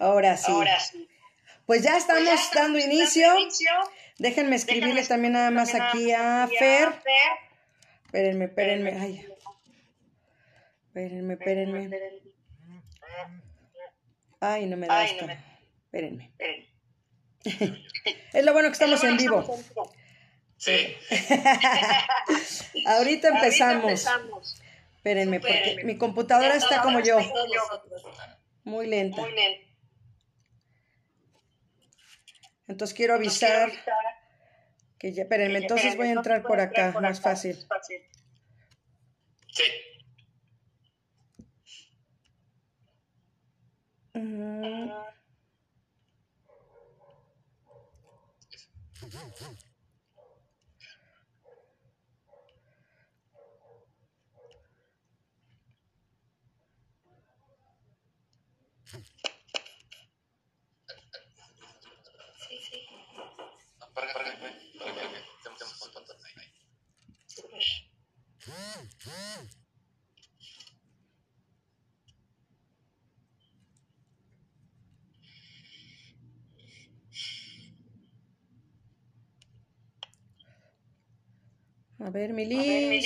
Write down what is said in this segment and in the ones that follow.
Ahora sí. Ahora sí. Pues ya estamos Pues ya estamos dando dando inicio. inicio. Déjenme escribirle Déjenme también nada más también aquí nada a más aquí Fer. a Fer. Espérenme, espérenme. Ay. Espérenme, espérenme. Ay, no me da Ay, esto. no me- Espérenme. Es lo bueno que estamos en vivo. estamos en vivo. Sí. Ahorita Ahorita empezamos. empezamos. Espérenme, porque mi computadora está como yo, Está como yo. muy lenta. Muy lento. Entonces quiero Entonces, quiero avisar avisar que ya, espérenme, que- entonces voy a entrar entonces por entrar acá, por más acá, fácil. fácil. Sí. Sí, sí. Para, para, para, para, para, para, tem- tem- tem- tem- tem- tem- Súper. A ver, mi A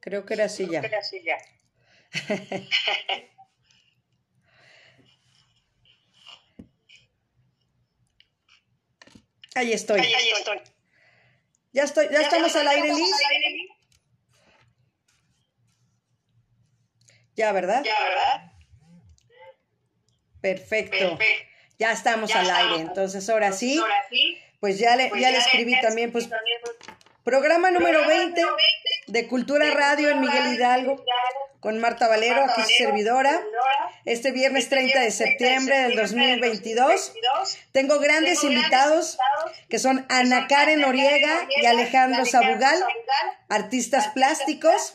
Creo que era así ya. Así. Ahí estoy. Ahí estoy. Ya estoy, ya estamos al aire, Liz. al aire, Liz? Ya, ¿verdad? Ya, ¿verdad? Perfecto. Perfecto. Ya estamos Ya al estamos. aire. Entonces, ahora sí, Ahora sí. pues ya le, pues ya le escribí también, pues, escribí también, pues, programa número programa 20 número 20 de Cultura de Radio en Miguel Hidalgo con Marta Valero, aquí su servidora. Este viernes Este 30 de viernes 30 septiembre del septiembre 2022. 2022. Tengo grandes invitados que son Ana Karen Noriega y Alejandro Sabugal, artistas plásticos.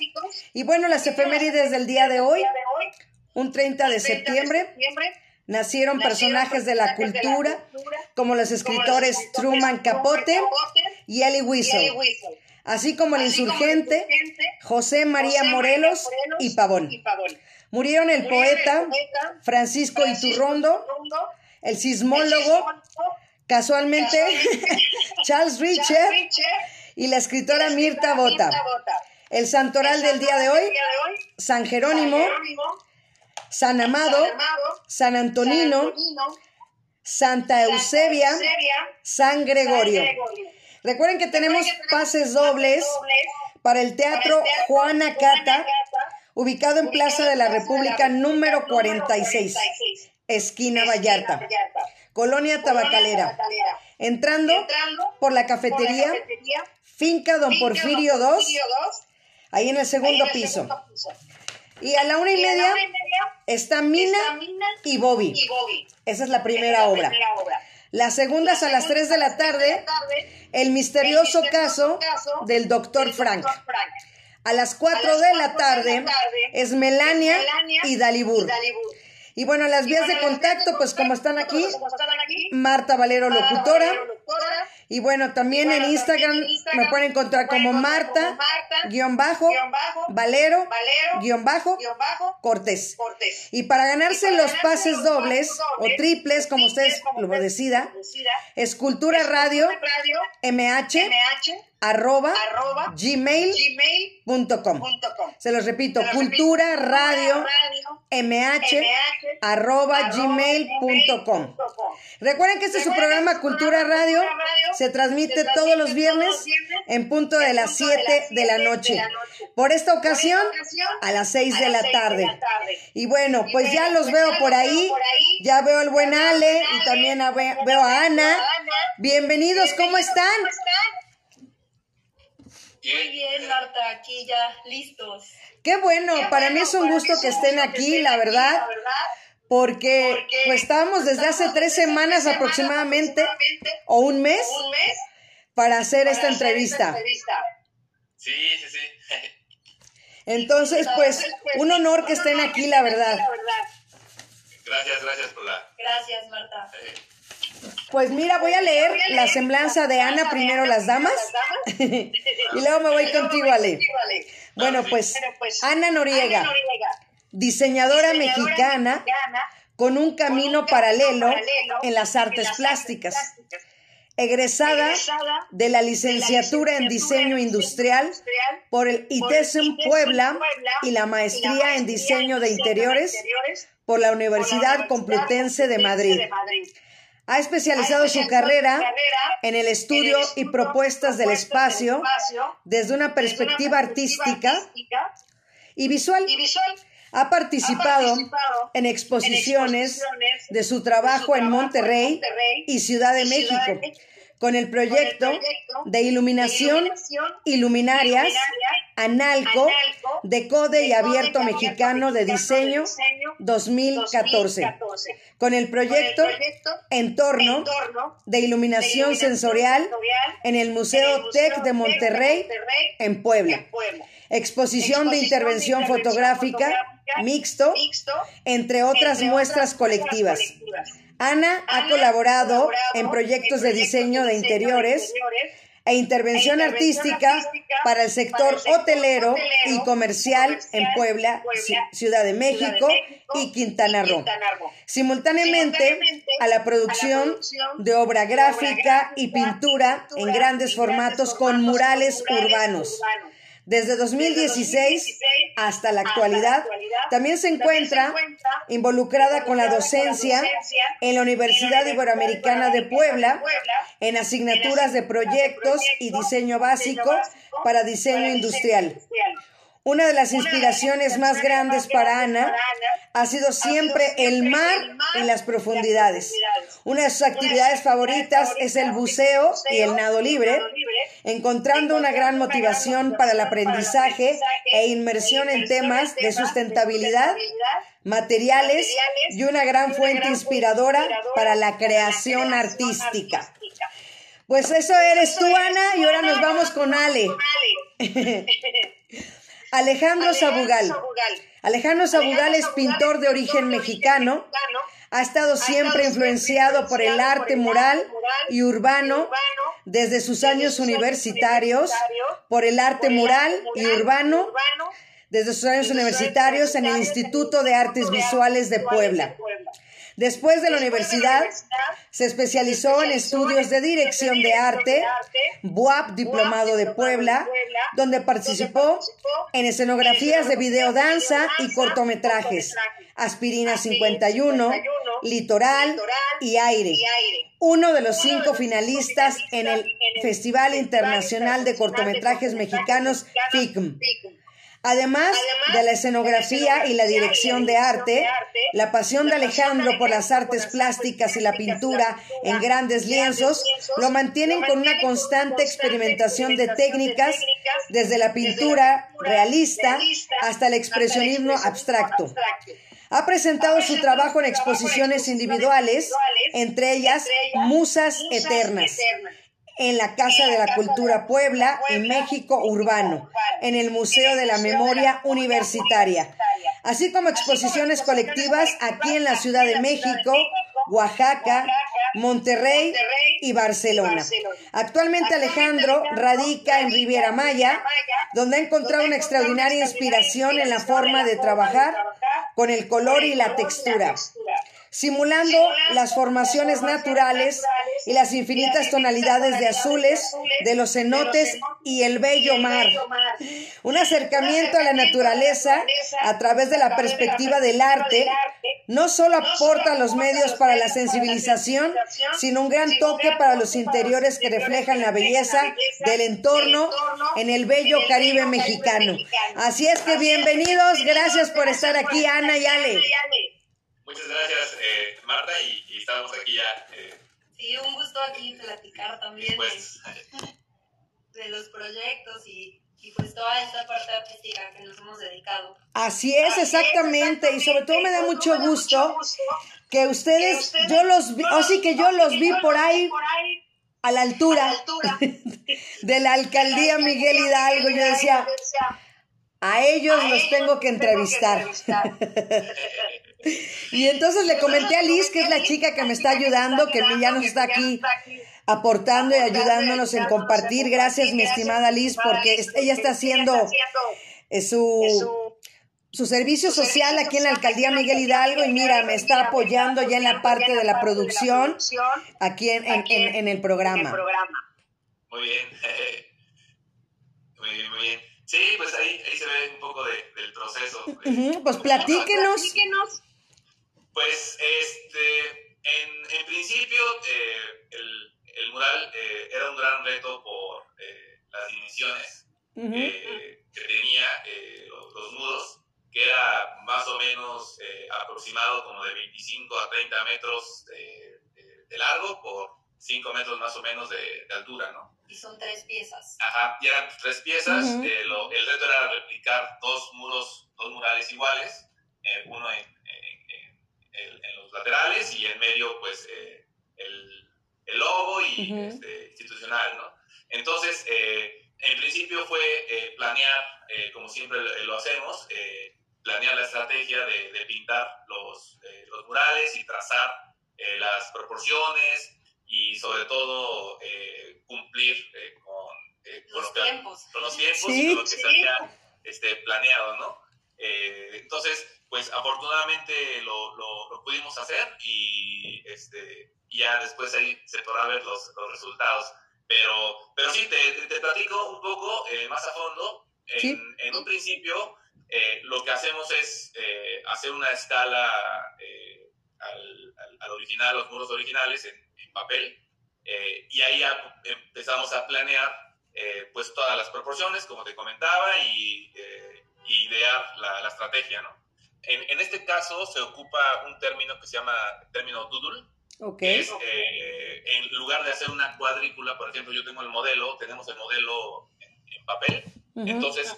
Y bueno, las efemérides del día de hoy, de un 30 de 30 septiembre, nacieron personajes de la de cultura, como los escritores Truman Capote y Elie Wiesel, así como el insurgente José María Morelos y Pavón. Murieron el poeta Francisco Iturrondo, el sismólogo, casualmente Charles Richter, y la escritora Mirta Bota. El santoral del día de hoy, San Jerónimo, San Amado, San Antonino, Santa Eusebia, San Gregorio. Recuerden que tenemos pases dobles para el Teatro Juana Cata, ubicado en Plaza de la República número 46, 46, esquina esquina Vallarta, Colonia Tabacalera. Entrando por la cafetería Finca Don Porfirio Don 2, Porfirio II, ahí en el segundo piso. Y a la una y media está Mina y Bobby. Esa es la primera obra. Las segundas a las 3 de la tarde, el misterioso El caso misterioso caso del doctor Frank. A las 4 A las de la cuatro de la tarde es Melania Melania y Dalibur. y Dalibur. Y bueno, las vías de bueno, contacto, de pues como están contacto, aquí, pues, como están aquí, Marta Valero Marta Locutora. Valero, locutora. Y bueno, también Bueno, en Instagram también en Instagram me pueden encontrar pueden como Marta, guion bajo, guion bajo, Valero, Valero, guion bajo, guion bajo, Cortés. Cortés. Y para ganarse Y para los ganarse pases los dobles o triples, como ustedes como lo decida, lo decida, es Cultura es Radio Radio MH MH arroba arroba gmail.com. gmail.com. Se los repito, Se los Cultura repito, Radio Radio MH MH arroba arroba gmail.com. Recuerden que este es su programa su Cultura Radio. Se transmite todos los viernes en punto de las punto de 7 las de la siete noche. de la noche. Por esta ocasión, a las 6 a de la seis de tarde. la tarde. Y bueno, pues ya los pues veo ya por los ahí. veo por ahí. Ya veo al buen Ale y también veo a Ana. Ana. Bienvenidos, ¿cómo están? Muy bien, Marta, aquí ya listos. Qué bueno, Qué para bueno, mí es un para gusto que estén que aquí, estén la aquí, verdad, la verdad, porque pues estábamos desde hace tres semanas aproximadamente o un mes un mes para hacer esta hacer entrevista. entrevista. Sí, sí, sí. Entonces, pues, un honor que estén aquí, la verdad. La verdad. Gracias, gracias por la... Gracias, Marta. eh, Pues mira, voy a leer la semblanza de Ana, primero las damas, y luego me voy contigo, Ale. Bueno, pues, pues, Ana Noriega, diseñadora mexicana con un camino paralelo en las artes plásticas, egresada egresada de la licenciatura en diseño industrial por el ITESM Puebla y la maestría en diseño de interiores por la Universidad Complutense de Madrid. Ha especializado su carrera en el estudio y propuestas del espacio desde una perspectiva artística y visual. y visual. Ha participado en exposiciones de su trabajo en Monterrey y Ciudad de México con el proyecto de iluminación y luminarias Analco de Code y Abierto Mexicano de Diseño 2014 con el proyecto Entorno de Iluminación Sensorial en el Museo TEC de Monterrey en Puebla. Exposición de intervención fotográfica mixto, entre otras muestras colectivas. Ana ha colaborado en proyectos de diseño de interiores e intervención artística para el sector hotelero y comercial en Puebla, Ci- Ciudad de México y Quintana Roo. Simultáneamente a la producción de obra gráfica y pintura en grandes formatos con murales urbanos. Desde 2016 hasta la actualidad, también se encuentra involucrada con la docencia en la Universidad Iberoamericana de Puebla en asignaturas de proyectos y diseño básico para diseño industrial. Una de las inspiraciones más grandes para Ana ha sido siempre el mar y las profundidades. Una de sus actividades favoritas es el buceo y el nado libre, encontrando una gran motivación para el aprendizaje e inmersión en temas de sustentabilidad, materiales y una gran fuente inspiradora para la creación artística. Pues eso eres tú, Ana, y ahora nos vamos con Ale. Alejandro Sabugal. Alejandro Sabugal es pintor de origen mexicano. Ha estado siempre influenciado por el arte mural y urbano desde sus años universitarios, por el arte mural y urbano desde sus años universitarios en el Instituto de Artes Visuales de Puebla. Después de la universidad, se especializó en estudios de dirección de arte, BUAP Diplomado de Puebla, donde participó en escenografías de videodanza y cortometrajes, Aspirina 51, Litoral y Aire, uno de los cinco finalistas en el Festival Internacional de Cortometrajes Mexicanos FICM. Además de la escenografía y la dirección de arte, la pasión de Alejandro por las artes plásticas y la pintura en grandes lienzos lo mantienen con una constante experimentación de técnicas desde la pintura realista hasta el expresionismo abstracto. Ha presentado su trabajo en exposiciones individuales, entre ellas Musas Eternas en la Casa de la Cultura Puebla y México Urbano, en el Museo de la Memoria Universitaria, así como exposiciones colectivas aquí en la Ciudad de México, Oaxaca, Monterrey y Barcelona. Actualmente Alejandro radica en Riviera Maya, donde ha encontrado una extraordinaria inspiración en la forma de trabajar con el color y la textura simulando las formaciones naturales y las infinitas tonalidades de azules de los cenotes y el bello mar. Un acercamiento a la naturaleza a través de la perspectiva del arte no solo aporta los medios para la sensibilización, sino un gran toque para los interiores que reflejan la belleza del entorno en el bello Caribe mexicano. Así es que bienvenidos, gracias por estar aquí, Ana y Ale. Muchas gracias, eh, Marta, y, y estamos aquí ya. Eh, Sí, un gusto aquí platicar también pues, de, de los proyectos y y pues toda esta parte artística que nos hemos dedicado. Así es, exactamente. Y sobre todo me da mucho gusto que ustedes, yo los vi, así que yo los vi por ahí a la altura de la alcaldía Miguel Hidalgo. Yo decía, a ellos los tengo que entrevistar. Y entonces le comenté a Liz, que es la chica que me está ayudando, que ya nos está aquí aportando y ayudándonos en compartir. Gracias, mi estimada Liz, porque ella está haciendo eh, su, su servicio social aquí en la alcaldía Miguel Hidalgo y mira, me está apoyando ya en la parte de la producción aquí en, en, el programa. Muy bien. Muy bien, muy bien. Sí, pues ahí, ahí se ve un poco de, del proceso. pues platíquenos. Pues, este, en, en principio, eh, el, el, mural eh, era un gran reto por eh, las dimensiones que tenía los, los, muros, que era más o menos aproximado como de 25 a 30 metros de, de, largo por 5 metros más o menos de, de, altura, ¿no? Y son tres piezas. Ajá, y eran tres piezas. Lo, el reto era replicar dos muros, dos murales iguales, uno en en los laterales y en medio, pues, eh, el, el, logo y este, institucional, ¿no? Entonces, eh, en principio fue eh, planear, como siempre lo hacemos, planear la estrategia de, de pintar los, los, murales y trazar las proporciones y sobre todo cumplir con, los con, tiempos. con los tiempos y con lo que se había este, planeado, ¿no? entonces, pues afortunadamente lo, lo, pudimos hacer y este, ya después ahí se podrá ver los, los resultados. Pero, pero sí, te, te platico un poco eh, más a fondo. En, en un principio, eh, lo que hacemos es eh, hacer una escala al, al, original, los muros originales en, en papel. y ahí ya empezamos a planear pues todas las proporciones, como te comentaba, y, y idear la, la estrategia, ¿no? En, en, este caso se ocupa un término que se llama término doodle. Okay. Es, eh, en lugar de hacer una cuadrícula, por ejemplo, yo tengo el modelo, tenemos el modelo en, en papel, uh -huh. entonces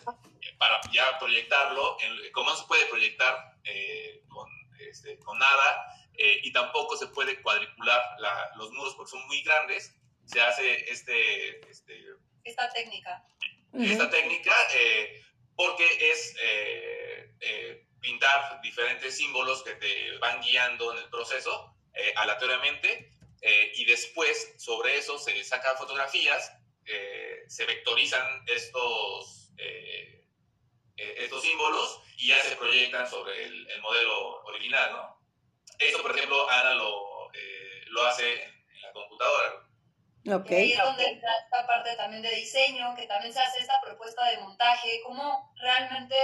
para ya proyectarlo, en, como no se puede proyectar eh, con, este, con, nada eh, y tampoco se puede cuadricular la, los muros porque son muy grandes, se hace este, este esta técnica. Esta uh -huh. técnica eh, porque es eh, pintar diferentes símbolos que te van guiando en el proceso eh, aleatoriamente eh, y después sobre eso se sacan fotografías, eh, se vectorizan estos, eh, eh, estos símbolos y ya se proyectan sobre el, el, modelo original. ¿no? Esto, por ejemplo, Ana lo, lo hace en la computadora. Okay. Y ahí es donde entra esta parte también de diseño, que también se hace esta propuesta de montaje, cómo realmente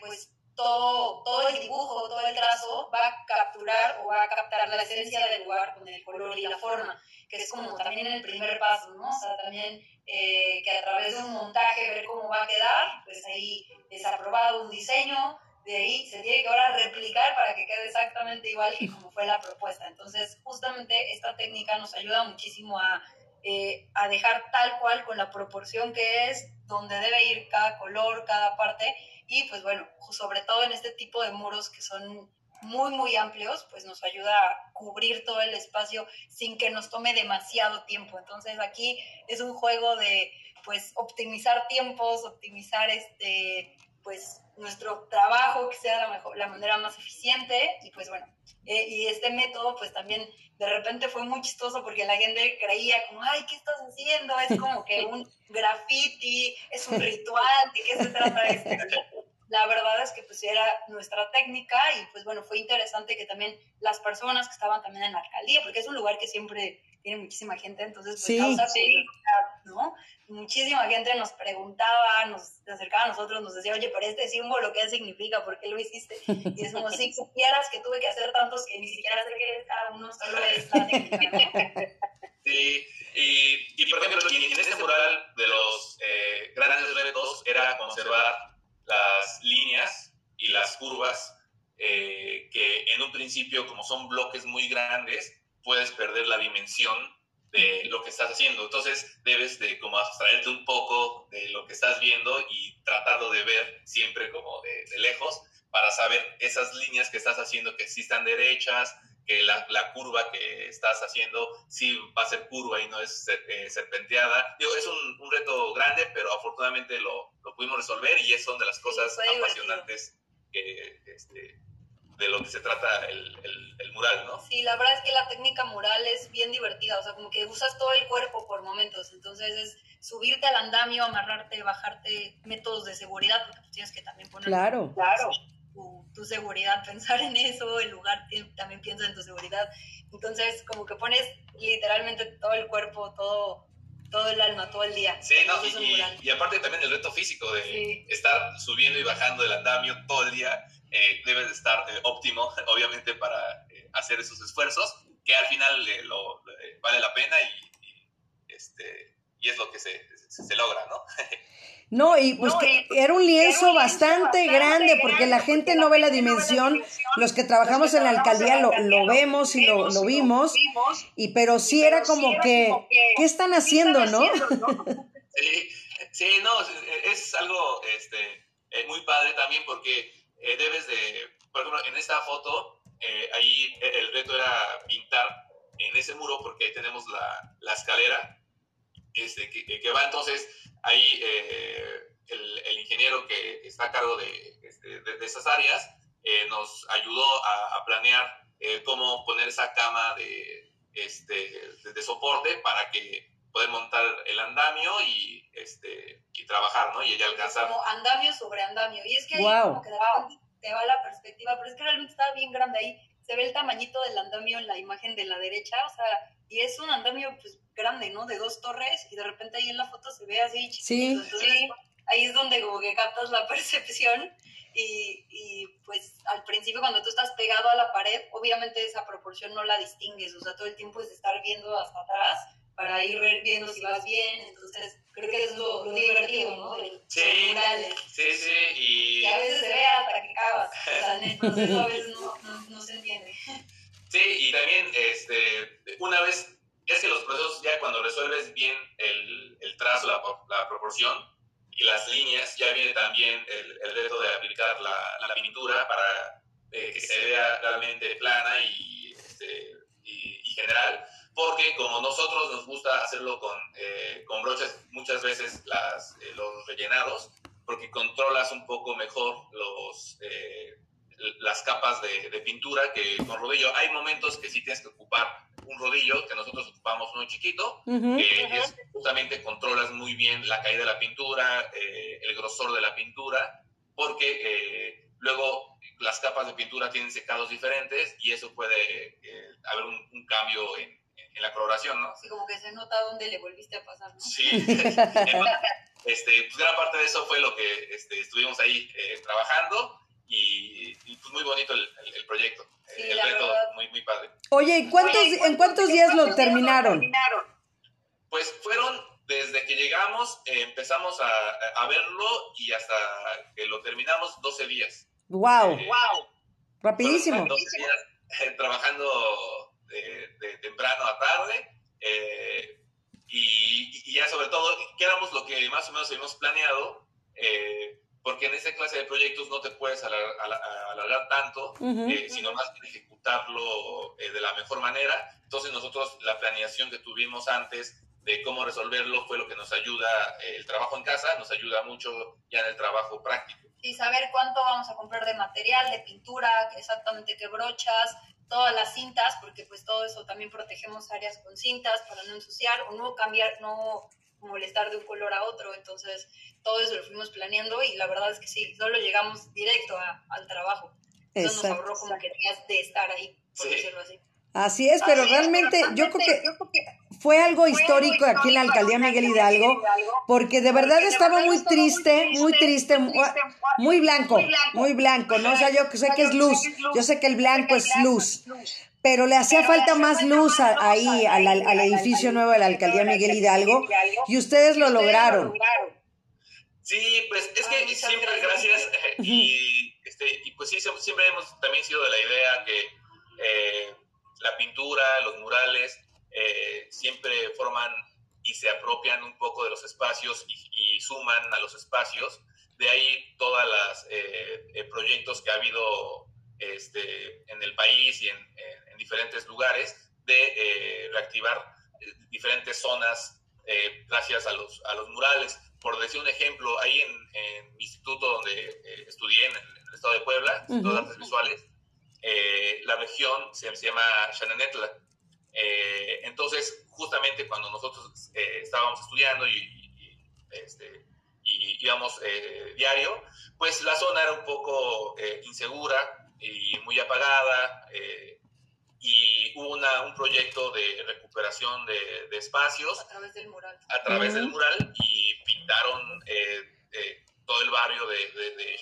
pues todo, todo el dibujo, todo el trazo va a capturar o va a captar la esencia del lugar con el color y la forma, que es como también el primer paso, ¿no? O sea, también eh, que a través de un montaje ver cómo va a quedar, pues ahí es aprobado un diseño, de ahí se tiene que ahora replicar para que quede exactamente igual que como fue la propuesta. Entonces, justamente esta técnica nos ayuda muchísimo a, eh, a dejar tal cual con la proporción que es, donde debe ir cada color, cada parte, y pues bueno, sobre todo en este tipo de muros que son muy, muy amplios, pues nos ayuda a cubrir todo el espacio sin que nos tome demasiado tiempo. Entonces aquí es un juego de pues optimizar tiempos, optimizar este pues nuestro trabajo que sea la, mejor, la manera más eficiente y pues bueno, eh, y este método pues también de repente fue muy chistoso porque la gente creía como, ay, ¿qué estás haciendo? Es como que un graffiti, es un ritual, ¿de qué se trata esto? La verdad es que pues era nuestra técnica y pues bueno, fue interesante que también las personas que estaban también en la alcaldía, porque es un lugar que siempre tiene muchísima gente, entonces pues sí. causa curiosidad, ¿no? Muchísima gente nos preguntaba, nos acercaba a nosotros, nos decía, oye, pero este símbolo, ¿qué significa? ¿Por qué lo hiciste? Y es como, si supieras que tuve que hacer tantos que ni siquiera sé qué es cada uno, solo es la técnica, ¿no? Sí, y, y por ejemplo, en este mural de los eh, grandes retos era conservar las líneas y las curvas eh, que en un principio, como son bloques muy grandes, puedes perder la dimensión de lo que estás haciendo. Entonces debes de como abstraerte un poco de lo que estás viendo y tratarlo de ver siempre como de, de lejos para saber esas líneas que estás haciendo que sí están derechas, que la, la, curva que estás haciendo sí va a ser curva y no es eh, serpenteada. Digo, es un, un, reto grande, pero afortunadamente lo, lo, pudimos resolver y es son de las cosas Sí, apasionantes que, este, de lo que se trata el, el, el, mural, ¿no? Sí, la verdad es que la técnica mural es bien divertida, o sea, como que usas todo el cuerpo por momentos, entonces es subirte al andamio, amarrarte, bajarte, métodos de seguridad, porque pues tienes que también poner claro, claro. Tu, seguridad, pensar en eso, el lugar también piensa en tu seguridad, entonces como que pones literalmente todo el cuerpo, todo todo el alma, todo el día. Sí, no, y, y, y, aparte también el reto físico de sí. estar subiendo y bajando el andamio todo el día, eh, debe de estar eh, óptimo, obviamente, para eh, hacer esos esfuerzos, que al final lo, vale la pena y, y, este, y es lo que se, se, se logra, ¿no? No, y pues no, que era un lienzo, era un lienzo bastante, bastante, grande porque la gente no ve la dimensión. Los que trabajamos en la alcaldía lo, lo vemos y lo, lo vimos, y pero sí era como que, ¿qué están haciendo, no? Sí, sí, no, es algo este, eh, muy padre también porque eh, debes de, por ejemplo, en esta foto, eh, ahí el reto era pintar en ese muro porque ahí tenemos la, la escalera este, que, que, va entonces ahí eh, el, el, ingeniero que está a cargo de, este, de, de esas áreas eh, nos ayudó a, a planear eh, cómo poner esa cama de, este, de, de, soporte para que poder montar el andamio y, este, y trabajar, ¿no? Y ya alcanzar. Como andamio sobre andamio. Y es que ahí wow. como que de repente te va la perspectiva, pero es que realmente está bien grande ahí. Se ve el tamañito del andamio en la imagen de la derecha, o sea, y es un andamio pues grande, ¿no? De dos torres y de repente ahí en la foto se ve así chiquito. Sí. Entonces sí. ahí es donde como que captas la percepción y, y, pues al principio cuando tú estás pegado a la pared, obviamente esa proporción no la distingues, o sea, todo el tiempo es estar viendo hasta atrás para ir viendo si vas bien, entonces creo que es lo, lo divertido, ¿no? El, sí, sí, sí, y... y... a veces se ve hasta que acabas, o sea, en el proceso a veces no, no, no se entiende. Sí, y también, este, una vez, es que los procesos ya cuando resuelves bien el, el trazo, la, la, proporción y las líneas, ya viene también el, el reto de aplicar la, la pintura para eh, que se vea realmente plana y, este, y, y, general, porque como nosotros nos gusta hacerlo con, eh, con brochas, muchas veces las, eh, los rellenados, porque controlas un poco mejor los eh, las capas de, de, pintura que con rodillo. Hay momentos que sí tienes que ocupar un rodillo, que nosotros ocupamos uno chiquito, uh -huh. que uh -huh. es, justamente controlas muy bien la caída de la pintura, eh, el grosor de la pintura, porque eh, luego las capas de pintura tienen secados diferentes y eso puede eh, haber un, un cambio en, en, la coloración, ¿no? Sí, como que se nota dónde le volviste a pasar, ¿no? Sí. este, pues gran parte de eso fue lo que este, estuvimos ahí eh, trabajando y, y pues muy bonito el, el, el proyecto. Sí, el reto verdad. muy, muy padre. Oye, ¿cuántos, Oye, ¿en cuántos días lo terminaron? Pues fueron desde que llegamos, eh, empezamos a, a, verlo y hasta que lo terminamos 12 días. ¡Wow! Eh, wow. Rapidísimo. 12 días eh, trabajando de, de, temprano a tarde. Eh, y, y, ya sobre todo, que éramos lo que más o menos habíamos planeado. Eh, porque en esa clase de proyectos no te puedes alargar, alargar tanto, uh -huh. eh, sino más que ejecutarlo eh, de la mejor manera. Entonces nosotros la planeación que tuvimos antes de cómo resolverlo fue lo que nos ayuda, eh, el trabajo en casa nos ayuda mucho ya en el trabajo práctico. Y saber cuánto vamos a comprar de material, de pintura, exactamente qué brochas, todas las cintas, porque pues todo eso también protegemos áreas con cintas para no ensuciar o no cambiar, no molestar de un color a otro, entonces todo eso lo fuimos planeando y la verdad es que sí, solo llegamos directo a, al trabajo. Eso nos ahorró como que tenías de estar ahí, por sí. decirlo así. Así es, pero así realmente es, pero yo, creo que, yo creo que fue algo histórico aquí en la alcaldía Miguel Hidalgo, porque de verdad estaba muy triste, muy triste, muy blanco, muy blanco, ¿no? O sea, yo sé que es luz, yo sé que el blanco es luz, pero le hacía falta más luz ahí al, al, al, edificio nuevo de la alcaldía Miguel Hidalgo y ustedes lo lograron. Sí, pues es que siempre gracias y, este, y pues sí, siempre hemos también sido de la idea que eh, la pintura, los murales, eh, siempre transforman y se apropian un poco de los espacios y, y suman a los espacios. De ahí todos los proyectos que ha habido este, en el país y en, en, diferentes lugares de reactivar diferentes zonas gracias a los, a los murales. Por decir un ejemplo, ahí en, en mi instituto donde estudié, en el, estado de Puebla, uh -huh. artes visuales, eh, la región se, se llama Xananetla. Eh, entonces, justamente cuando nosotros eh, estábamos estudiando y, y, este, y íbamos eh, diario, pues la zona era un poco eh, insegura y muy apagada. y hubo una, un proyecto de recuperación de, de, espacios. A través del mural. A través uh -huh. del mural y pintaron todo el barrio de, de, de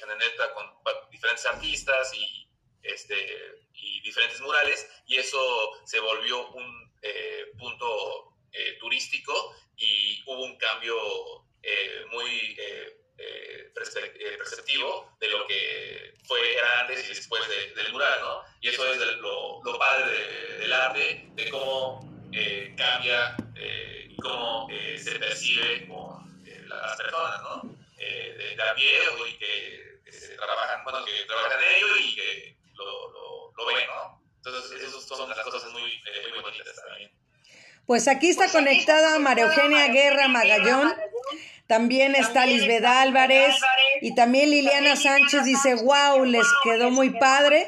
con diferentes artistas y, este, y diferentes murales, y eso se volvió un eh, punto eh, turístico y hubo un cambio eh, muy perceptivo de lo que fue era antes y después de, del mural, ¿no? Y eso es lo, padre de, del arte, de cómo cambia y cómo se percibe con las personas, ¿no? de, de a pie y que, trabajan, bueno, que trabajan en ello y que lo, lo, lo ven, ¿no? Entonces, esas son las cosas muy, eh, muy bonitas también. Pues aquí está pues conectada aquí María Eugenia Guerra Magallón. También está Lisbeth Álvarez y también Liliana Sánchez dice, wow, les quedó muy padre.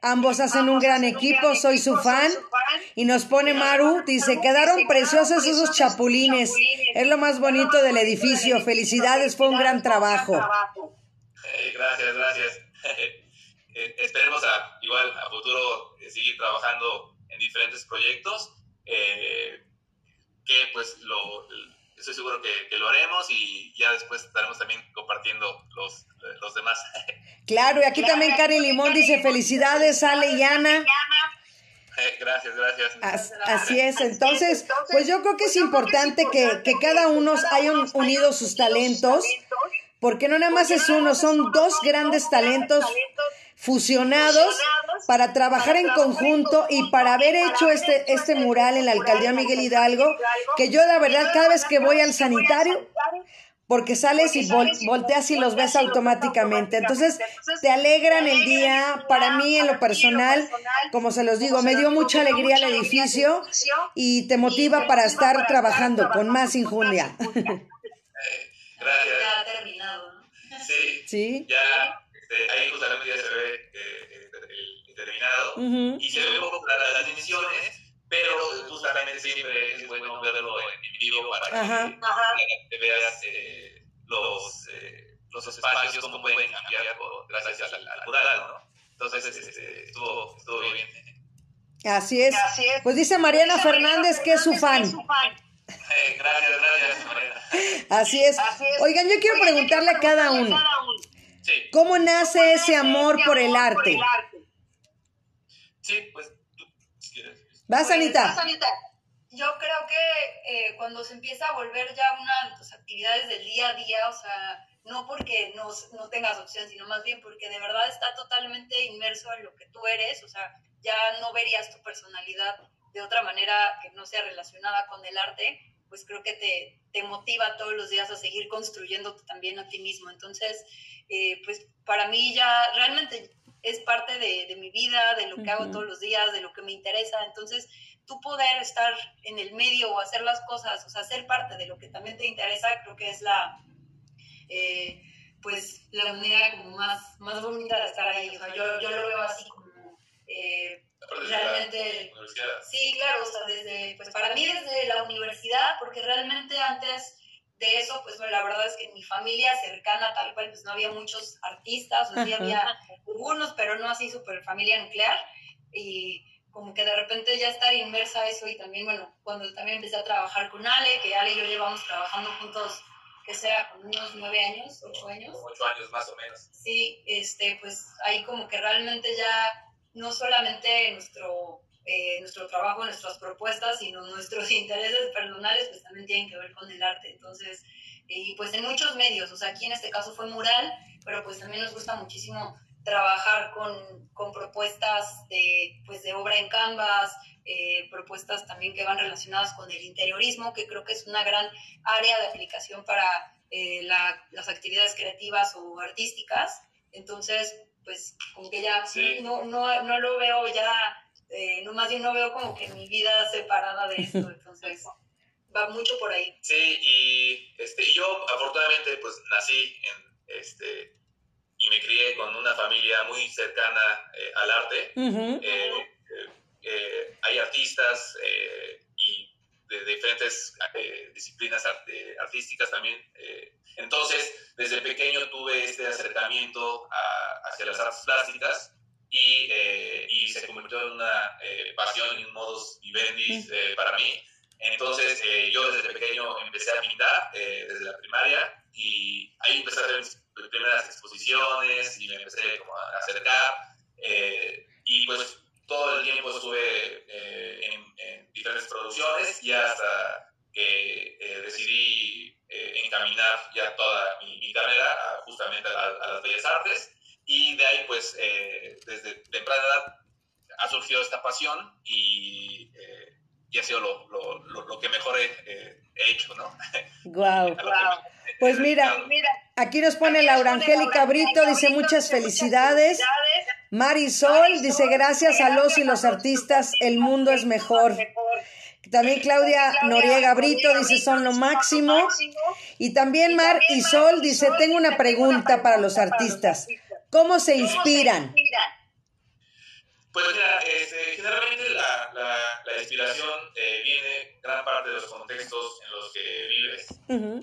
Ambos hacen un gran equipo, soy su fan. Y nos pone Maru, dice, quedaron preciosos esos chapulines. Es lo más bonito del edificio. Felicidades, fue un gran trabajo. Eh, gracias, gracias. eh, esperemos a, igual a futuro eh, seguir trabajando en diferentes proyectos. Eh, que pues lo, estoy seguro que, que, lo haremos y ya después estaremos también compartiendo los, los demás. Claro, y aquí también Cari Limón dice felicidades, Ale y Ana. Gracias, gracias. As, así es, entonces, pues yo creo que es importante que, que cada uno haya unido sus talentos, porque no nada más es uno, son dos grandes talentos fusionados para trabajar en conjunto y para haber hecho este, este mural en la alcaldía Miguel Hidalgo, que yo la verdad cada vez que voy al sanitario, porque sales y vol volteas y los ves automáticamente. Entonces, te alegran el día. Para mí, en lo personal, como se los digo, me dio mucha alegría el edificio y te motiva para estar trabajando con más injundia. Gracias. Ya terminado, ¿no? Sí. Sí. Ya este, ahí justamente ya se ve eh, el terminado uh -huh. y se ve un poco las, las dimensiones, pero justamente siempre es bueno verlo en, en vivo para que, Ajá. veas eh, los, eh, los espacios, cómo pueden cambiar por, gracias al, al mural, ¿no? Entonces, este, estuvo, estuvo bien. Así es. Así es. Pues dice Mariana Fernández que es su fan. Eh, gracias, gracias, Mariana. Así es. Oigan, yo quiero preguntarle a cada uno. Sí. ¿Cómo nace ese amor por el arte? Sí, pues tú, si quieres. ¿Vas, Anita? Yo creo que eh, cuando se empieza a volver ya una de tus actividades del día a día, o sea, no porque no, no tengas opción, sino más bien porque de verdad está totalmente inmerso en lo que tú eres, o sea, ya no verías tu personalidad de otra manera que no sea relacionada con el arte, pues creo que te, te motiva todos los días a seguir construyéndote también a ti mismo. Entonces, eh, pues para mí ya realmente es parte de, de mi vida, de lo que uh -huh. hago todos los días, de lo que me interesa. Entonces, tú poder estar en el medio o hacer las cosas, o sea, ser parte de lo que también te interesa, creo que es la, eh, pues, la manera como más, más bonita de estar ahí. O sea, yo, yo lo veo así como, eh, realmente... Sí, claro, o sea, desde, pues para mí desde la universidad, porque realmente antes de eso, pues bueno, la verdad es que en mi familia cercana tal cual, pues no había muchos artistas, o sea, sí había algunos, pero no así súper familia nuclear, y como que de repente ya estar inmersa a eso, y también, bueno, cuando también empecé a trabajar con Ale, que Ale y yo llevamos trabajando juntos, que sea, con unos nueve años, ocho años. Ocho años más o menos. Sí, este, pues ahí como que realmente ya no solamente nuestro, eh, nuestro trabajo, nuestras propuestas, sino nuestros intereses personales, pues también tienen que ver con el arte. Entonces, y pues en muchos medios, o sea, aquí en este caso fue mural, pero pues también nos gusta muchísimo trabajar con, con propuestas de, pues, de obra en Canvas, eh, propuestas también que van relacionadas con el interiorismo, que creo que es una gran área de aplicación para eh, la, las actividades creativas o artísticas. Entonces, pues como que ya Sí. no, no, no lo veo ya, eh, no más bien no veo como que mi vida separada de esto, entonces va mucho por ahí. Sí, y este, y yo afortunadamente pues nací en, este, y me crié con una familia muy cercana eh, al arte. Eh, eh, eh, hay artistas eh, de, diferentes eh, disciplinas art- eh, artísticas también. eh. entonces, desde pequeño tuve este acercamiento a- hacia las artes plásticas y, eh, y se convirtió en una eh, pasión y un modus vivendi eh, para mí. Entonces, yo desde pequeño empecé a pintar, desde la primaria, y ahí empecé a hacer mis primeras exposiciones y me empecé como a acercar. y pues todo el tiempo estuve en, en diferentes producciones y hasta que eh, decidí eh, encaminar ya toda mi, mi carrera a- justamente a, a las bellas artes. Y de ahí, pues, eh, desde temprana edad ha surgido esta pasión y, eh, y ha sido lo, lo, lo, lo que mejor he, eh, he hecho, ¿no? Que me- Pues mira, Mira, aquí nos pone Laura Angélica Brito, dice muchas felicidades. Marisol dice gracias a los y los artistas, el mundo es mejor. También Claudia Noriega Brito dice son lo máximo. Y también Mar y Sol dice tengo una pregunta para los artistas. ¿Cómo se inspiran? Pues mira, este, generalmente la, la, la inspiración eh, viene gran parte de los contextos en los que vives,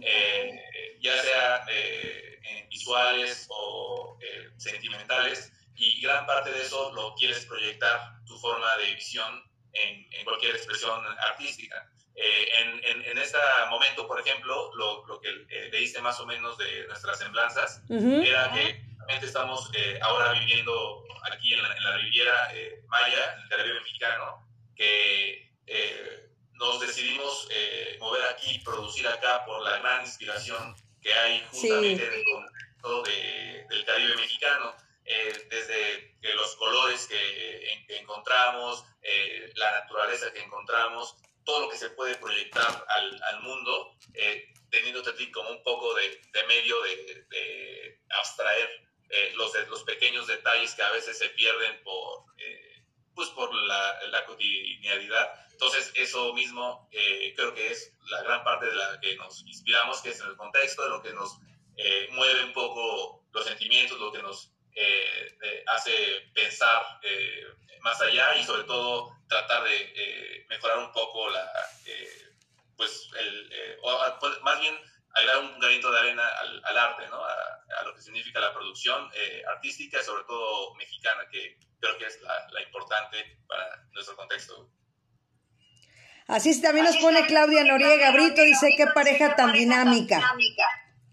eh, ya sea eh, en visuales o eh, sentimentales, y gran parte de eso lo quieres proyectar tu forma de visión en, en cualquier expresión artística. Eh, en, en, en este momento, por ejemplo, lo, lo que eh, leíste más o menos de nuestras semblanzas, Ujú. era que realmente estamos eh, ahora viviendo aquí en la, en la Riviera eh, Maya, en el Caribe mexicano, que eh, nos decidimos eh, mover aquí, producir acá por la gran inspiración que hay justamente en el contexto de- del Caribe mexicano. Eh, desde los colores que, en- que encontramos, eh, la naturaleza que encontramos, todo lo que se puede proyectar al, al mundo, eh, a ti como un poco de, de medio de, de abstraer eh, los, de- los pequeños detalles que a veces se pierden por, eh, pues por la, la cotidianidad. Entonces, eso mismo eh, creo que es la gran parte de la que nos inspiramos, que es en el contexto, de lo que nos mueve un poco los sentimientos, lo que nos eh, eh, hace pensar eh, más allá y sobre todo tratar de eh, mejorar un poco la, eh, pues el, eh, o, pues, más bien agregar un granito de arena al, al arte, ¿no? A, a lo que significa la producción eh, artística y sobre todo mexicana, que creo que es la, la importante para nuestro contexto. Así es, también nos pone Claudia Noriega Brito, dice qué pareja tan dinámica.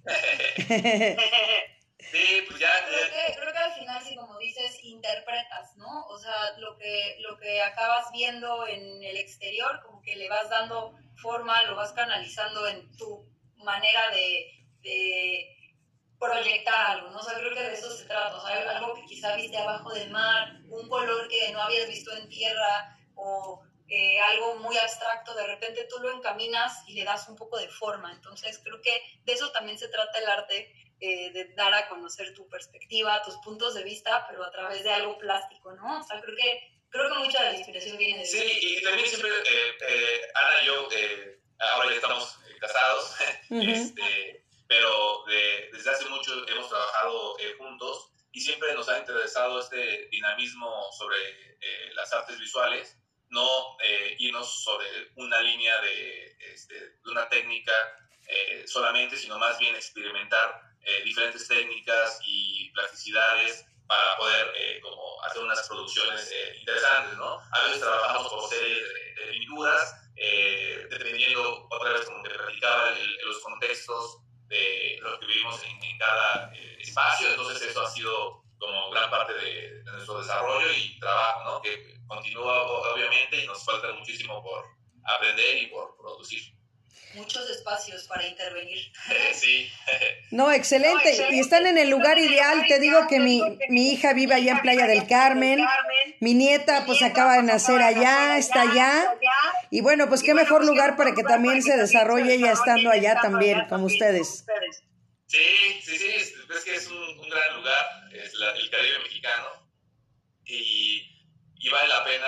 Sí, pues ya, Creo ya- que, creo que al final, sí, como dices, interpretas, ¿no? O sea, lo que, lo que acabas viendo en el exterior, como que le vas dando forma, lo vas canalizando en tu manera de, de proyectar algo, ¿no? O sea, creo que de eso se trata, o sea, algo que quizá viste abajo del mar, un color que no habías visto en tierra, o eh, algo muy abstracto, de repente tú lo encaminas y le das un poco de forma. Entonces, creo que de eso también se trata el arte, eh, de dar a conocer tu perspectiva, tus puntos de vista, pero a través de algo plástico, ¿no? O sea, creo que, creo que mucha de la inspiración viene de Sí, y también siempre, eh, eh, Ana y yo, eh, ahora ya estamos eh, casados, Ujú. este, pero de- desde hace mucho hemos trabajado eh, juntos y siempre nos ha interesado este dinamismo sobre eh, las artes visuales, no eh, irnos sobre una línea de, este, de una técnica eh, solamente, sino más bien experimentar eh, diferentes técnicas y plasticidades para poder eh, como hacer unas producciones eh, interesantes, ¿no? A veces trabajamos con series de, de pinturas, eh, dependiendo, otra vez como te platicaba, los contextos de lo que vivimos en, en cada eh, espacio, entonces eso ha sido como gran parte de, de nuestro desarrollo y trabajo, ¿no? Que continúa obviamente y nos falta muchísimo por aprender y por producir. Muchos espacios para intervenir. sí. No, excelente. Y están en el lugar ideal. Te digo que mi, mi hija vive allá en Playa del Carmen. Mi nieta pues acaba de nacer allá, está allá. Y bueno, pues qué mejor lugar para que también se desarrolle ella estando allá también, como ustedes. Sí, sí, sí, es, que es un, un gran lugar, es la- el Caribe mexicano, y, y vale la pena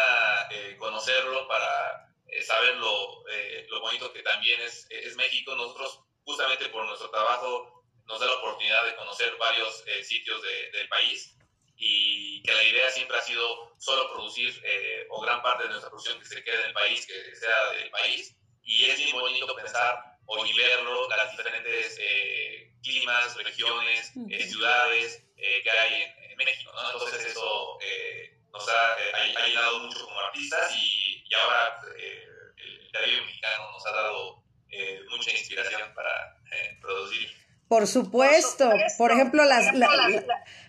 eh, conocerlo para eh, lo, eh, lo bonito que también es, es México. Nosotros, justamente por nuestro trabajo, nos da la oportunidad de conocer varios eh, sitios de- del país y que la idea siempre ha sido solo producir eh, o gran parte de nuestra producción que se quede en el país, que sea del país, y es muy bonito pensar o y verlo, las diferentes eh, climas, regiones, eh, ciudades eh, que hay en, en México, ¿no? Entonces eso eh, nos eh, ha ayudado mucho como artistas y, y ahora eh, el Caribe mexicano nos ha dado eh, mucha inspiración para eh, producir. Por supuesto. Por ejemplo, las, la- la-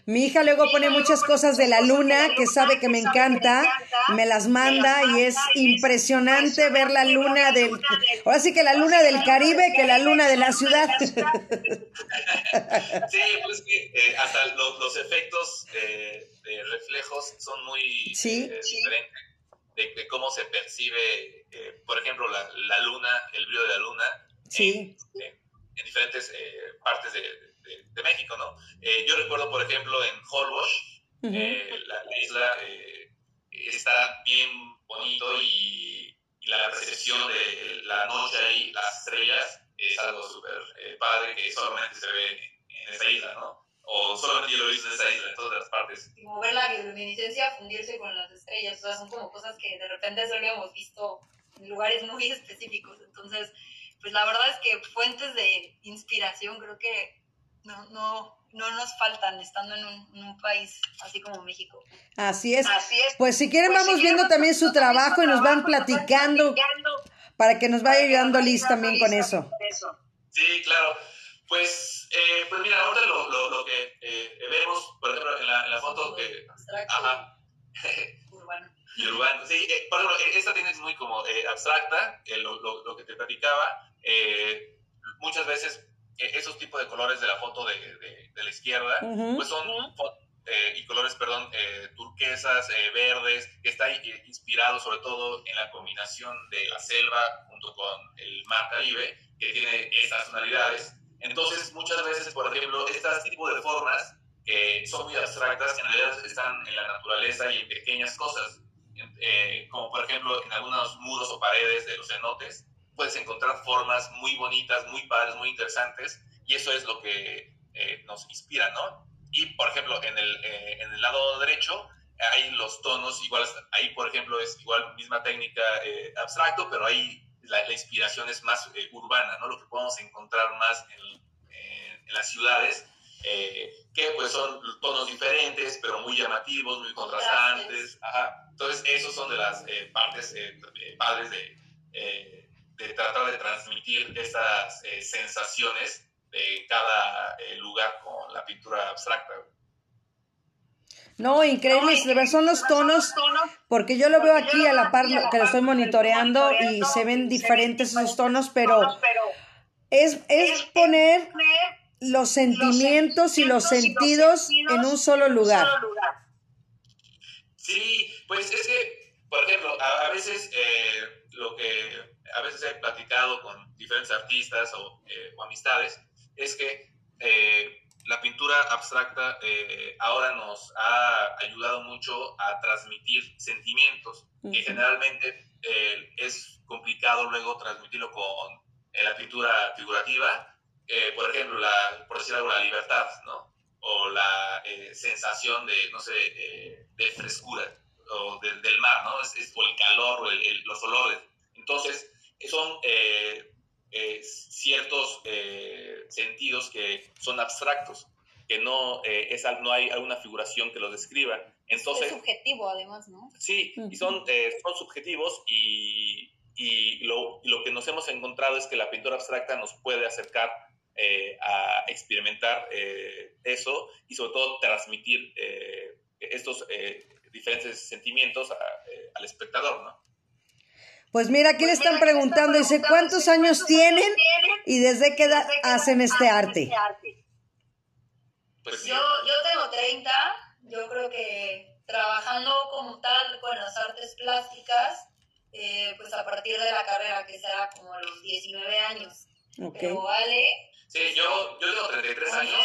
mi hija luego pone muchas cosas de la luna que sabe que me encanta, me las manda y es impresionante ver la luna del... Ahora sí que la luna del Caribe que la luna de la ciudad. Sí, pues que eh, hasta lo- los efectos eh, de reflejos son muy Sí. eh, diferentes de, de cómo se percibe, eh, por ejemplo, la, la luna, el brillo de la luna Sí. en, en- en diferentes eh, partes de, de- de México, ¿no? Eh, yo recuerdo, por ejemplo, en Holbox, eh, la, la isla eh, está bien bonito y, y la percepción de la noche ahí, las estrellas, es algo súper eh, padre que solamente se ve en esa isla, ¿no? O solamente yo lo he visto en esa isla, en todas las partes. Como ver la bioluminiscencia fundirse con las estrellas, o sea, son como cosas que de repente solo hemos visto en lugares muy específicos. Entonces, pues la verdad es que fuentes de inspiración creo que no, no, no nos faltan estando en un, en un país así como México. Así es. Así es. Pues si quieren Pues, si vamos quieren, viendo también su trabajo y nos van trabajo, nos van platicando platicando para que nos vaya para que ayudando nos Liz con eso. también con eso. Sí, claro. Pues, eh, pues mira, ahora lo, lo, lo que eh, vemos, por ejemplo, en la, en la foto que... Ajá. urbano. y urbano. Sí, eh, por ejemplo, eh, esta tiene es muy como eh, abstracta, eh, lo, lo, lo que te platicaba. eh, muchas veces eh, esos tipos de colores de la foto de, de, de la izquierda, pues son eh, y colores, perdón, eh, turquesas, eh, verdes, que está eh, inspirado sobre todo en la combinación de la selva junto con el mar Caribe, que tiene estas tonalidades. Entonces, muchas veces, por ejemplo, estas tipos de formas que son muy abstractas, en realidad están en la naturaleza y en pequeñas cosas, eh, como por ejemplo en algunos muros o paredes de los cenotes, puedes encontrar formas muy bonitas, muy padres, muy interesantes, y eso es lo que eh, nos inspira, ¿no? Y por ejemplo, en el, eh, en el lado derecho hay los tonos iguales, ahí por ejemplo es igual misma técnica eh, abstracto, pero ahí la, la inspiración es más eh, urbana, ¿no? Lo que podemos encontrar más en, en- en las ciudades, eh, que pues son tonos diferentes, pero muy llamativos, muy contrastantes. Ajá. Entonces, esos son de las eh, partes eh, eh, padres de, eh, de tratar de transmitir estas eh, sensaciones de cada eh, lugar con la pintura abstracta. No, verdad son los tonos, porque yo lo veo aquí a la par que lo estoy monitoreando y se ven diferentes esos tonos, pero es, es poner los sentimientos y los sentidos en un solo lugar. Sí, pues es que, por ejemplo, a, a veces eh, lo que a veces he platicado con diferentes artistas o, eh, o amistades es que eh, la pintura abstracta eh, ahora nos ha ayudado mucho a transmitir sentimientos que Ujú. generalmente eh, es complicado luego transmitirlo con eh, la pintura figurativa. Eh, por ejemplo, la, por decir algo, la libertad, ¿no? O la eh, sensación de, no sé, eh, de frescura o del- del mar, ¿no? Es, es- o el calor o el- el- los olores. Entonces, son eh, eh, ciertos eh, sentidos que son abstractos, que no, eh, es, no hay alguna figuración que los describa. Entonces, es subjetivo además, ¿no? Sí, y son, son subjetivos y, y lo, lo que nos hemos encontrado es que la pintura abstracta nos puede acercar a experimentar eso y sobre todo transmitir estos diferentes sentimientos a- al espectador, ¿no? Pues mira, aquí le están preguntando, dice, ¿cuántos años tienen y desde qué edad hacen este arte? Pues Yo, yo tengo 30, yo creo que trabajando como tal con las artes plásticas, eh, pues a partir de la carrera, que será como a los 19 años. Ok. Pero Ale, sí, yo, yo tengo 33 años.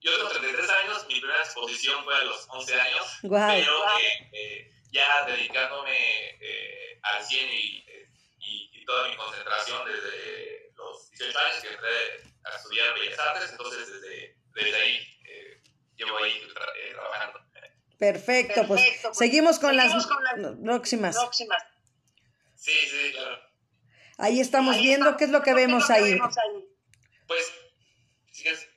Yo tengo 33 años, mi primera exposición fue a los 11 años, Guau. pero eh, eh, ya dedicándome eh, al 100 y, eh, y, y toda mi concentración desde los 18 años que entré a estudiar Bellas Artes, entonces desde, desde ahí eh, llevo ahí tra- eh, trabajando. Perfecto, pues Perfecto, pues, seguimos con las seguimos con las próximas. Próximas. Sí, sí, claro. Ahí estamos Ahí viendo está. qué es lo que vemos ¿Qué es lo ahí. vemos ahí? Pues, quieres,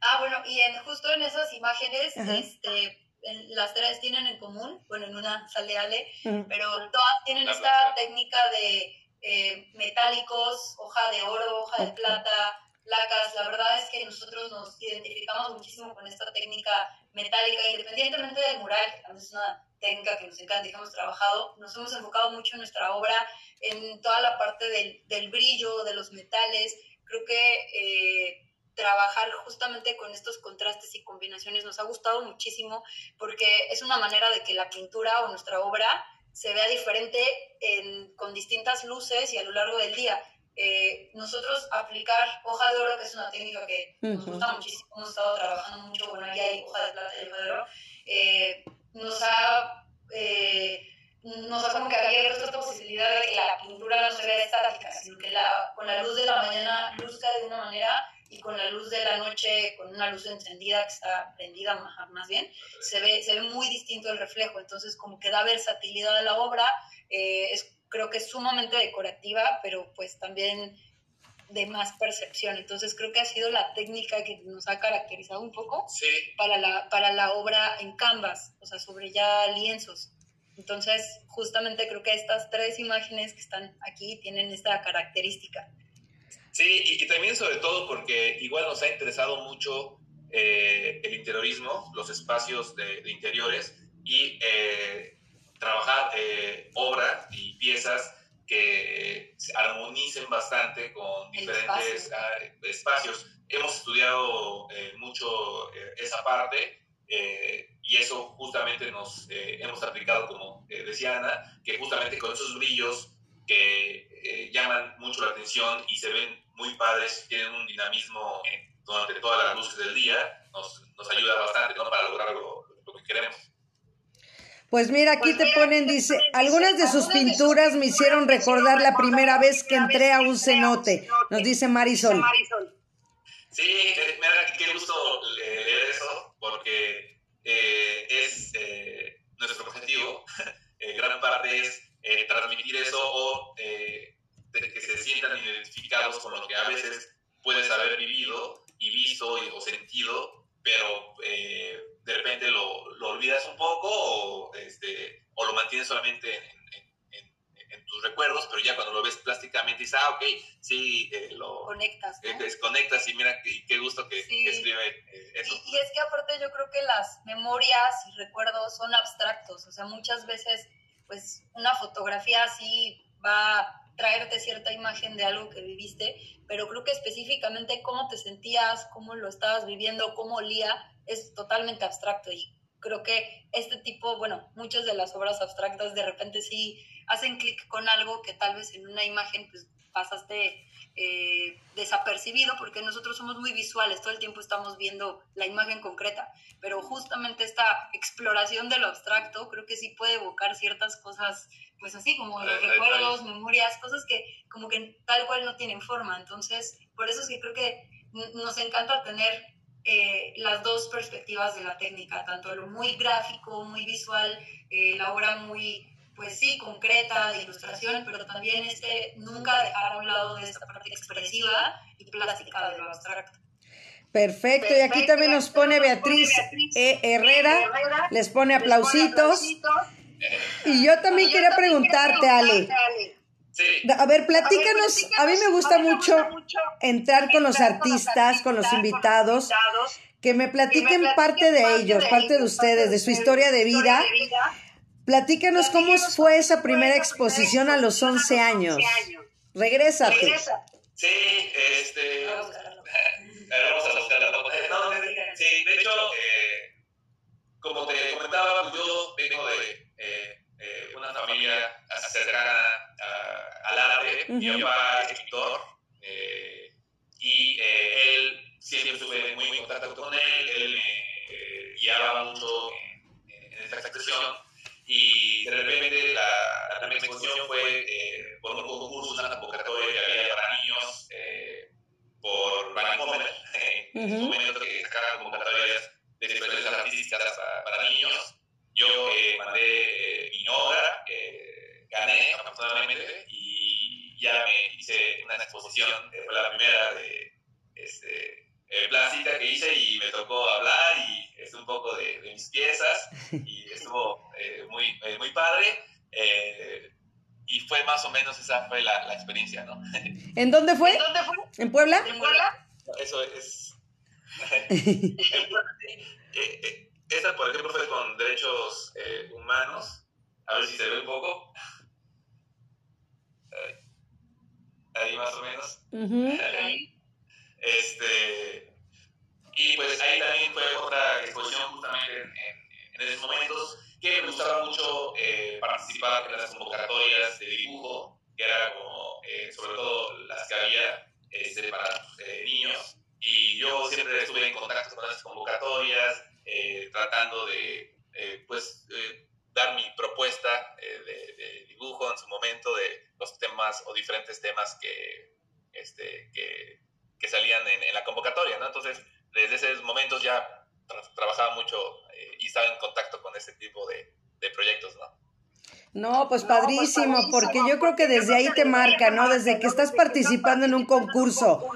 Ah, bueno, y en, justo en esas imágenes, Ajá. este, en- las tres tienen en común, bueno, en una sale Ale, pero todas tienen esta técnica de eh, metálicos, hoja de oro, hoja de plata, placas. La verdad es que nosotros nos identificamos muchísimo con esta técnica metálica, independientemente del mural, que también es una técnica que nos encanta y que hemos trabajado. Nos hemos enfocado mucho en nuestra obra, en toda la parte del, del brillo, de los metales. Creo que eh, trabajar justamente con estos contrastes y combinaciones nos ha gustado muchísimo porque es una manera de que la pintura o nuestra obra se vea diferente en- con distintas luces y a lo largo del día. Eh, nosotros aplicar hoja de oro, que es una técnica que nos Ujú. gusta muchísimo, hemos estado trabajando mucho, bueno, aquí hay hoja de plata y hoja de oro, eh, nos ha... eh, nos ha como que abierto esta posibilidad de que la pintura no se vea estática, sino que la, con la luz de la mañana luzca de una manera y con la luz de la noche, con una luz encendida que está prendida más, bien, se ve, se ve muy distinto el reflejo. Entonces, como que da versatilidad a la obra, eh, es, creo que es sumamente decorativa, pero pues también de más percepción. Entonces, creo que ha sido la técnica que nos ha caracterizado un poco sí, para la, para la obra en canvas, o sea, sobre ya lienzos. Entonces, justamente creo que estas tres imágenes que están aquí tienen esta característica. Sí, y, y también sobre todo porque igual nos ha interesado mucho eh, el interiorismo, los espacios de, de interiores y eh, trabajar eh, obra y piezas que se armonicen bastante con diferentes ah, espacios. Hemos estudiado eh, mucho eh, esa parte eh, y eso justamente nos hemos aplicado, como decía Ana, que justamente con esos brillos que llaman mucho la atención y se ven muy padres, tienen un dinamismo durante todas las luces del día, nos, nos ayuda bastante ¿no? para lograr lo, lo que queremos. Pues mira, aquí te ponen, dice, algunas de sus pinturas me hicieron recordar la primera vez que entré a un cenote, nos dice Marisol. Sí, eh, me da qué gusto le- leer eso, porque eh, es eh, nuestro objetivo. Eh, gran parte es eh, transmitir eso o eh, de que se sientan identificados con lo que a veces puedes haber vivido y visto y- o sentido, pero eh, de repente lo, lo olvidas un poco o, este, o lo mantienes solamente en, en- en- en tus recuerdos, pero ya cuando lo ves plásticamente dices, ah, ok, sí, eh, lo, Conectas, ¿no? eh, desconectas y mira qué, qué gusto que, Sí. que escribe eh, eso. Y, y es que aparte yo creo que las memorias y recuerdos son abstractos, o sea, muchas veces pues una fotografía sí va traerte cierta imagen de algo que viviste, pero creo que específicamente cómo te sentías, cómo lo estabas viviendo, cómo olía, es totalmente abstracto. Y creo que este tipo, bueno, muchas de las obras abstractas de repente sí hacen clic con algo que tal vez en una imagen pues pasaste eh, desapercibido porque nosotros somos muy visuales, todo el tiempo estamos viendo la imagen concreta, pero justamente esta exploración de lo abstracto creo que sí puede evocar ciertas cosas, pues así como Eh, recuerdos, memorias, cosas que como que tal cual no tienen forma, entonces por eso es que creo que nos encanta tener eh, las dos perspectivas de la técnica, tanto lo muy gráfico, muy visual, eh, la obra muy pues sí, concreta, de ilustración, pero también este, nunca dejar a un lado de esta parte expresiva y plástica de lo abstracto. Perfecto, y aquí también nos pone Beatriz E. Herrera, les pone aplausitos. Y yo también quería preguntarte, Ale, Sí, a ver, platícanos, a mí me gusta mucho entrar con los artistas, con los invitados, que me platiquen parte de ellos, parte de ustedes, de su historia de vida, Platícanos cómo fue esa primera exposición a los 11 años. Regrésate. Regresa. Sí, este. Vamos a buscarlo. A ver, vamos a buscarla. No, sí, de hecho, eh, como te comentaba, pues yo vengo de eh, eh, una familia cercana al arte. Mi papá es escritor eh, y eh, él siempre estuve muy en contacto con él. Él me eh, guiaba mucho en, en esta expresión. Y de repente la, la primera exposición fue eh, por un concurso, una convocatoria que había para niños eh, por Vancomer, en ese Ujú. momento que sacaban convocatorias de experiencias artísticas para, para niños. Yo eh, mandé eh, mi obra, eh, gané afortunadamente y ya me hice una exposición, fue la primera de este, eh, plástica que hice y me tocó hablar y es un poco de, de mis piezas y estuvo eh, muy, eh, muy padre. eh, y fue más o menos esa fue la, la experiencia, ¿no? ¿En dónde fue? ¿En dónde fue? ¿En Puebla? ¿En Puebla? Eso es. En Puebla, eh, eh, esta, por ejemplo, fue con derechos eh, humanos. A ver si se ve un poco. Ahí, ahí más o menos. Ujú. Este, y pues ahí también fue otra exposición justamente en, en- en esos momentos que me gustaba mucho eh, participar en las convocatorias de dibujo, que era como, eh, sobre todo las que había este, para eh, niños. Y yo siempre estuve en contacto con esas convocatorias, eh, tratando de, eh, pues, eh, dar mi propuesta de, de dibujo en su momento de los temas o diferentes temas que, este, que, que salían en, en la convocatoria, ¿no? Entonces, desde esos momentos ya tra- trabajaba mucho eh, y estaba en contacto con ese tipo de, de proyectos, ¿no? No, pues pues padrísimo, padrísimo, porque yo creo que desde ahí te marca, ¿no? Desde que estás participando en un concurso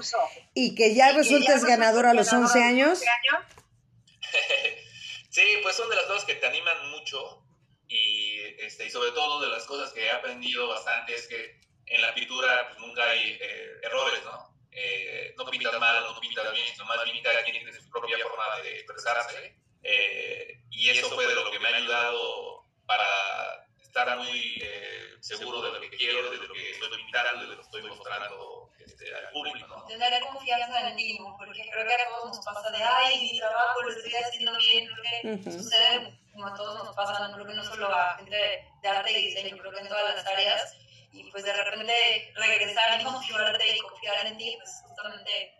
y que ya resultes ganador a los 11 años. sí, pues son de las cosas que te animan mucho y, este, y sobre todo de las cosas que he aprendido bastante es que en la pintura pues, nunca hay eh, errores, ¿no? Eh, no pintas mal, no pintas bien, sino más bien cada quien tiene su propia forma de expresarse eh, y eso fue de lo que me ha ayudado para estar muy eh, seguro de lo que quiero, de lo que estoy pintando, de lo que estoy mostrando este, al público, ¿no? Tener confianza en ti, porque creo que a todos nos pasa de, ay, mi trabajo lo estoy haciendo bien, creo que Ujú. sucede como a todos nos pasa, no creo que no solo a gente de arte y diseño, creo que en todas las áreas, y pues de repente regresar y motivarte y confiar en ti, pues justamente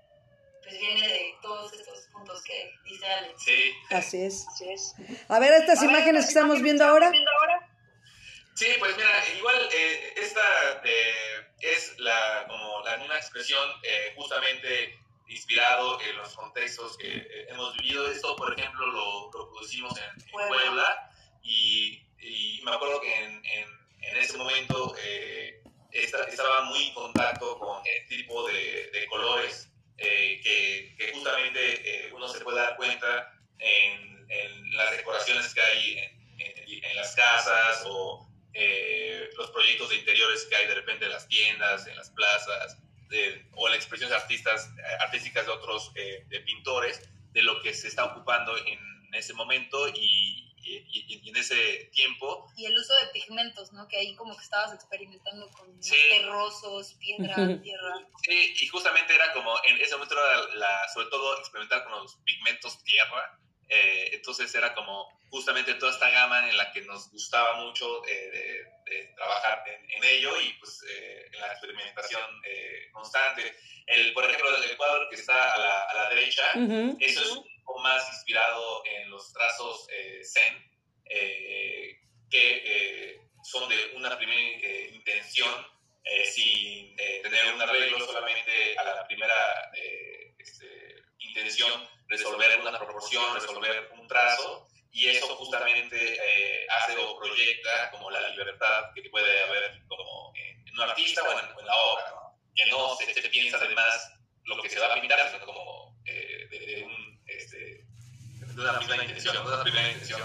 pues viene de todos estos puntos que dice Alex. Sí, Así es. Así es. A ver, estas imágenes que estamos viendo ahora. Sí, pues mira, igual eh, esta eh, es la, como la misma expresión eh, justamente inspirado en los contextos que eh, hemos vivido. Esto, por ejemplo, lo, lo producimos en, en Puebla. Puebla y, y me acuerdo que en, en, en ese momento eh, esta- estaba muy en contacto con el tipo de, de colores eh, que, que justamente eh, uno se puede dar cuenta en, en las decoraciones que hay en, en- en las casas o eh, los proyectos de interiores que hay de repente en las tiendas, en las plazas, de- o las expresiones artistas, artísticas de otros eh, de pintores, de lo que se está ocupando en ese momento y, ese tiempo. Y el uso de pigmentos, ¿no? Que ahí como que estabas experimentando con Sí. terrosos, piedra, tierra. Sí, y justamente era como, en ese momento era la, sobre todo experimentar con los pigmentos tierra, eh, entonces era como justamente toda esta gama en la que nos gustaba mucho eh, de, de trabajar en, en ello y pues eh, en la experimentación eh, constante. El, por ejemplo, el cuadro que está a la, a la derecha, Ujú. eso es un poco más inspirado en los trazos eh, Zen, eh, que eh, son de una primera eh, intención, eh, sin tener un arreglo, solamente a la primera este, intención resolver una proporción, resolver un trazo, y eso justamente hace o proyecta como la libertad que puede haber como en, un artista o en, en la obra, ¿no? que no se, se piensa además lo que se va a pintar, sino como eh, de, de un, este, de una misma intención, de una primera intención,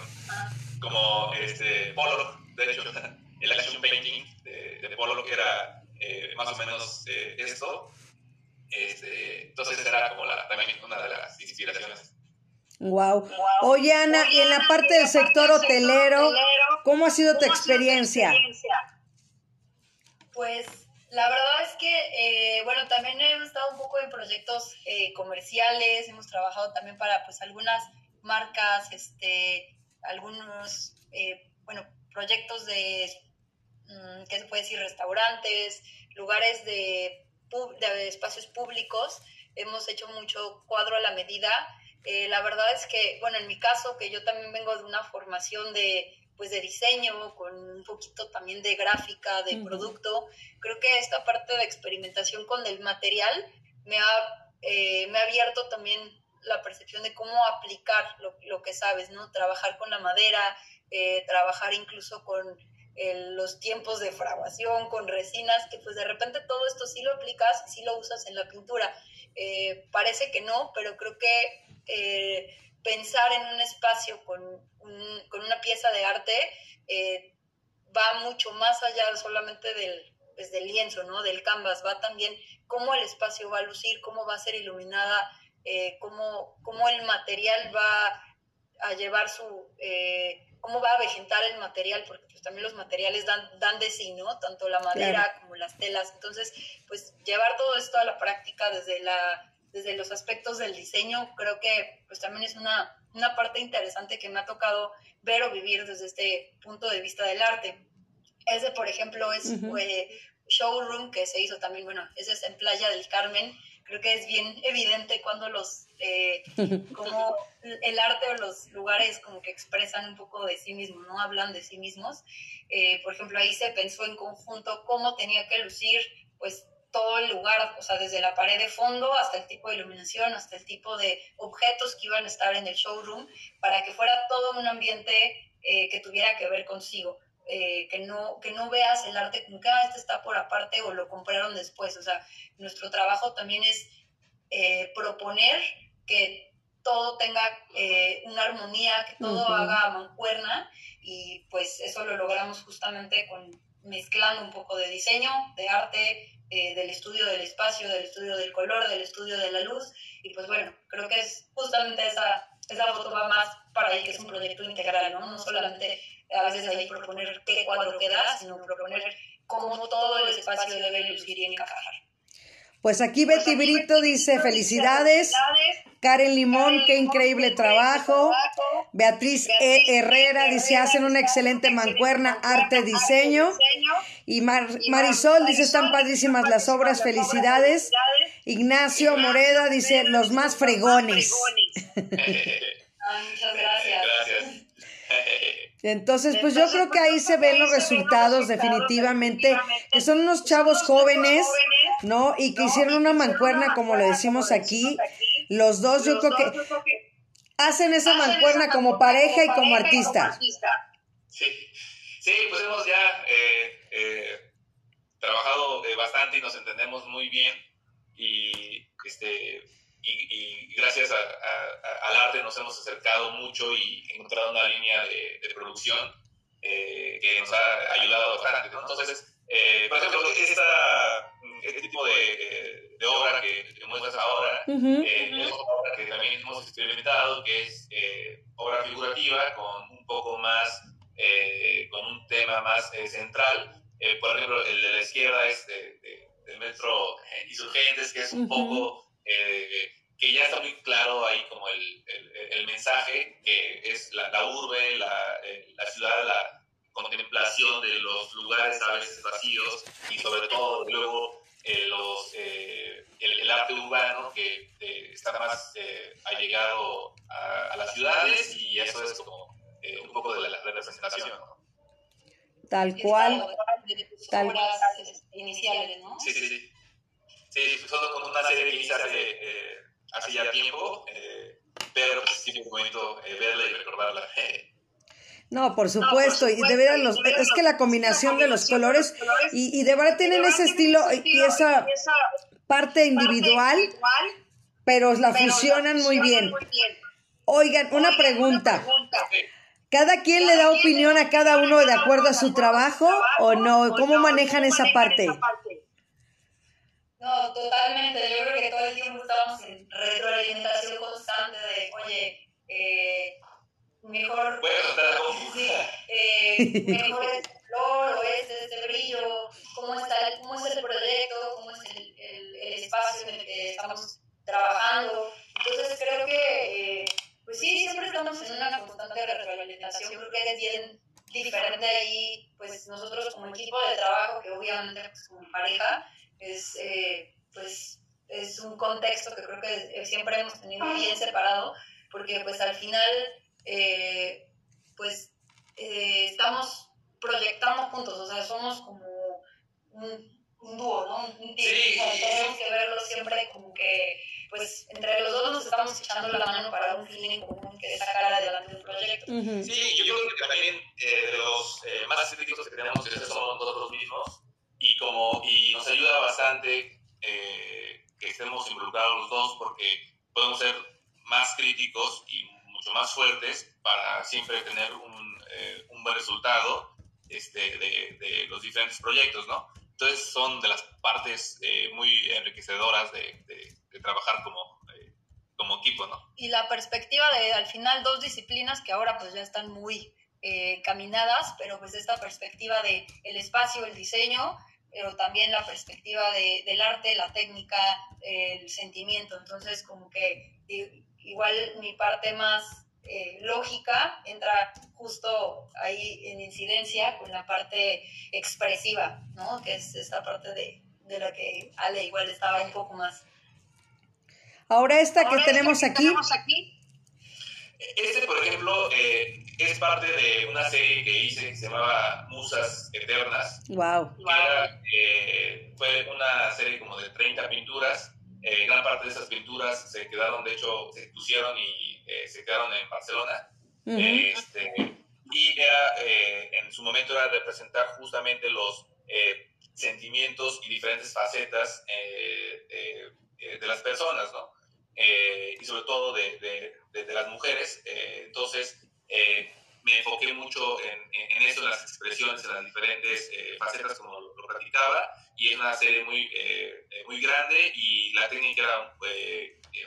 como este, Pollock, de hecho, el action painting de, de Pollock era eh, más o menos eh, esto, este, entonces era como la, también una de las inspiraciones. Wow. Oye, Ana, y en la parte del sector hotelero, ¿cómo ha sido tu experiencia? Pues la verdad es que, eh, bueno, también hemos estado un poco en proyectos eh, comerciales, hemos trabajado también para pues algunas marcas, este, algunos, eh, bueno, proyectos de, mm, ¿qué se puede decir? Restaurantes, lugares de, de espacios públicos. Hemos hecho mucho cuadro a la medida. Eh, la verdad es que, bueno, en mi caso, que yo también vengo de una formación de, pues, de diseño, con un poquito también de gráfica, de Ujú. producto, creo que esta parte de experimentación con el material me ha, eh, me ha abierto también la percepción de cómo aplicar lo, lo que sabes, ¿no? Trabajar con la madera, eh, trabajar incluso con eh, los tiempos de fraguación, con resinas, que pues de repente todo esto sí lo aplicas, sí lo usas en la pintura. Eh, parece que no, pero creo que pensar en un espacio con, con una pieza de arte va mucho más allá solamente del, pues, del lienzo, ¿no? Del canvas, va también cómo el espacio va a lucir, cómo va a ser iluminada, eh, cómo, cómo el material va a llevar su, eh, cómo va a vegetar el material, porque pues también los materiales dan, dan de sí, ¿no? Tanto la madera Claro. como las telas. Entonces, pues llevar todo esto a la práctica desde la desde los aspectos del diseño, creo que pues también es una, una parte interesante que me ha tocado ver o vivir desde este punto de vista del arte. Ese, por ejemplo, es Ujú. eh, showroom que se hizo también, bueno, ese es en Playa del Carmen. Creo que es bien evidente cuando los, eh, como el arte o los lugares como que expresan un poco de sí mismos, ¿no? Hablan de sí mismos. Eh, por ejemplo, ahí se pensó en conjunto cómo tenía que lucir, pues, todo el lugar, o sea, desde la pared de fondo hasta el tipo de iluminación, hasta el tipo de objetos que iban a estar en el showroom, para que fuera todo un ambiente eh, que tuviera que ver consigo. Eh, que, no, que no veas el arte como que ah, este está por aparte o lo compraron después. O sea, nuestro trabajo también es eh, proponer que todo tenga eh, una armonía, que todo Ujú. haga mancuerna y pues eso lo logramos justamente con mezclando un poco de diseño, de arte, eh, del estudio del espacio, del estudio del color, del estudio de la luz y pues bueno, creo que es justamente esa, esa foto va más para ahí que es un proyecto integral, ¿no? No solamente a veces ahí proponer qué cuadro queda, sino proponer cómo todo el espacio debe lucir y encajar. Pues aquí Betty Brito dice felicidades. Karen Limón, qué increíble trabajo. Beatriz E. Herrera dice, hacen una excelente mancuerna, arte, diseño. Y Mar- Marisol dice, están padrísimas las obras, felicidades. Ignacio Moreda dice, los más fregones. Ah, muchas. Gracias. Entonces, pues yo creo que ahí se ven los resultados definitivamente, que son unos chavos jóvenes, ¿no? Y que hicieron una mancuerna, como lo decimos aquí. Los dos, yo creo que hacen esa mancuerna como pareja y como artistas. Sí, sí, pues hemos ya eh, eh, trabajado eh, bastante y nos entendemos muy bien y, este, y, y gracias a- a- al arte nos hemos acercado mucho y encontrado una línea de, de producción eh, que nos ha ayudado bastante. ¿no? Entonces, eh, por ejemplo, esta, este tipo de, de- obra que, que muestras ahora, Ujú. eh, es una obra que también hemos experimentado, que es eh, obra figurativa con un poco más, eh, con un tema más eh, central. Por ejemplo, el de la izquierda es de, de- del metro Insurgentes, que es un Ujú. poco, eh, que ya está muy claro ahí como el, el- el mensaje, que es la, la urbe, la, eh, la ciudad, la contemplación de los lugares a veces vacíos y sobre todo luego eh, los, eh, el, el arte urbano que eh, está más eh, allegado a, a las ciudades y eso es como eh, un poco de la, la representación. ¿no? Tal cual. Tal- obras este, iniciales, ¿no? Sí, sí, sí. Sí, solo con una serie que hice hace, eh, hace ya tiempo, eh, pero pues sí fue un momento eh, verla y recordarla. No, por supuesto, y de veras los, es que la combinación de los colores y, y de verdad tienen ese estilo y esa parte individual, pero la fusionan muy bien. Oigan, una pregunta. ¿Cada quien le da opinión a cada uno de acuerdo a su trabajo o no? ¿Cómo manejan esa parte? No, totalmente. Yo creo que todo el tiempo estamos en retroalimentación constante de, oye, eh, mejor Bueno, está Sí, eh, mejor es el color o este, este brillo, cómo, está, el- cómo es el proyecto, cómo es el, el, el espacio en el que estamos trabajando. Entonces creo que, eh, pues sí, siempre estamos en una constante retroalimentación, creo que es bien diferente ahí, pues nosotros como equipo de trabajo, que obviamente pues, como pareja, es, eh, pues, es un contexto que creo que siempre hemos tenido bien separado, porque pues al final, eh, pues eh, estamos proyectando juntos, o sea, somos como un, un dúo, ¿no? Un team, Sí. o sea, tenemos que verlo siempre como que, pues entre los dos nos estamos echando la mano para un feeling común que sacar adelante un proyecto. Ujú. Sí, yo creo que también eh, de los eh, más críticos que tenemos que somos nosotros mismos y como y nos ayuda bastante eh, que estemos involucrados los dos porque podemos ser más críticos y mucho más fuertes para siempre tener un, eh, un buen resultado este, de, de los diferentes proyectos, ¿no? Entonces son de las partes eh, muy enriquecedoras de, de- de trabajar como, eh, como equipo, ¿no? y la perspectiva de al final dos disciplinas que ahora pues ya están muy eh, caminadas, pero pues esta perspectiva de el espacio, el diseño, pero también la perspectiva de, del arte, la técnica, el sentimiento. Entonces como que igual mi parte más eh, lógica entra justo ahí en incidencia con la parte expresiva, ¿no? Que es esta parte de, de la que Ale igual estaba un poco más. Ahora esta que Ahora, tenemos que aquí, tenemos aquí, Este, por ejemplo, eh, es parte de una serie que hice que se llamaba Musas Eternas. wow. era, eh, fue una serie como de 30 pinturas. Eh, gran parte de esas pinturas se quedaron, de hecho, se pusieron y eh, se quedaron en Barcelona. Ujú. Este, y era, eh, en su momento era representar justamente los eh, sentimientos y diferentes facetas de las personas, ¿no? Eh, y sobre todo de, de- de- las mujeres. Eh, entonces, eh, me enfoqué mucho en, en- eso, en las expresiones, en las diferentes eh, facetas, como lo, lo platicaba, y es una serie muy, eh, muy grande y la técnica era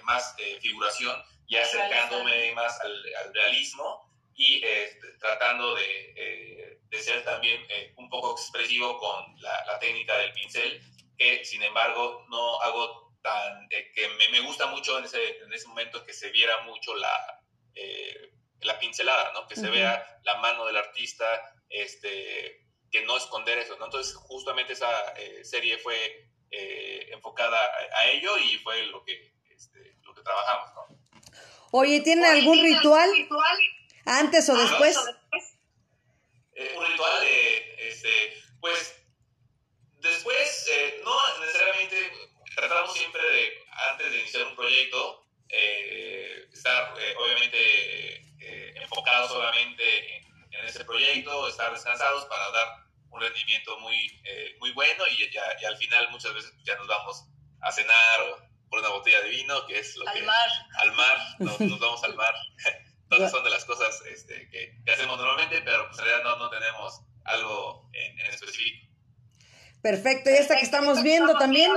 más figuración, ya acercándome más al, al realismo y eh, tratando de, eh, de ser también eh, un poco expresivo con la, la técnica del pincel, que sin embargo no hago tan, eh, que me, me gusta mucho en ese, en ese momento que se viera mucho la, eh, la pincelada, ¿no? que se vea la mano del artista, este, que no esconder eso. ¿no? Entonces justamente esa eh, serie fue eh, enfocada a, a ello y fue lo que, este, lo que trabajamos. ¿no? Oye, ¿tienen Oye, algún ¿tiene ritual ritual antes o Ah, después? antes o después? Eh, un ritual, eh, este, pues después, eh, no necesariamente tratamos siempre de, antes de iniciar un proyecto, eh, estar eh, obviamente eh, enfocados solamente en, en ese proyecto, estar descansados para dar un rendimiento muy, eh, muy bueno y, ya, y al final muchas veces ya nos vamos a cenar o por una botella de vino, que es lo que Al mar. al mar, nos, nos vamos al mar. Entonces son de las cosas este, que, que hacemos normalmente, pero pues, en realidad no, no tenemos algo en, en específico. Perfecto, y esta que estamos viendo también.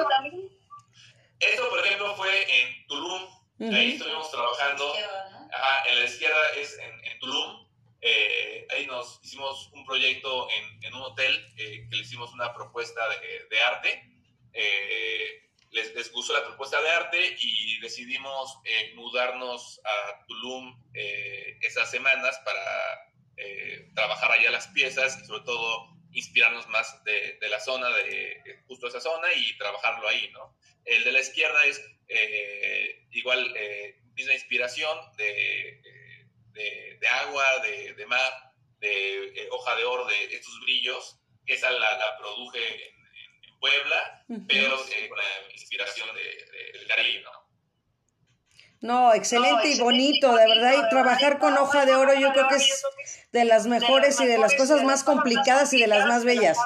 A Tulum eh, esas semanas para eh, trabajar allá las piezas y sobre todo inspirarnos más de, de la zona, de justo esa zona y trabajarlo ahí, ¿no? El de la izquierda es eh, igual eh, misma inspiración de, de, de agua, de, mar, de eh, hoja de oro, de estos brillos. Esa la, la produje en, en- Puebla, Ujú. pero eh, con la inspiración de, de- del Caribe, ¿no? No, excelente y bonito, de verdad. Y trabajar con hoja de oro yo creo que es de las mejores y de las cosas más complicadas y de las más bellas.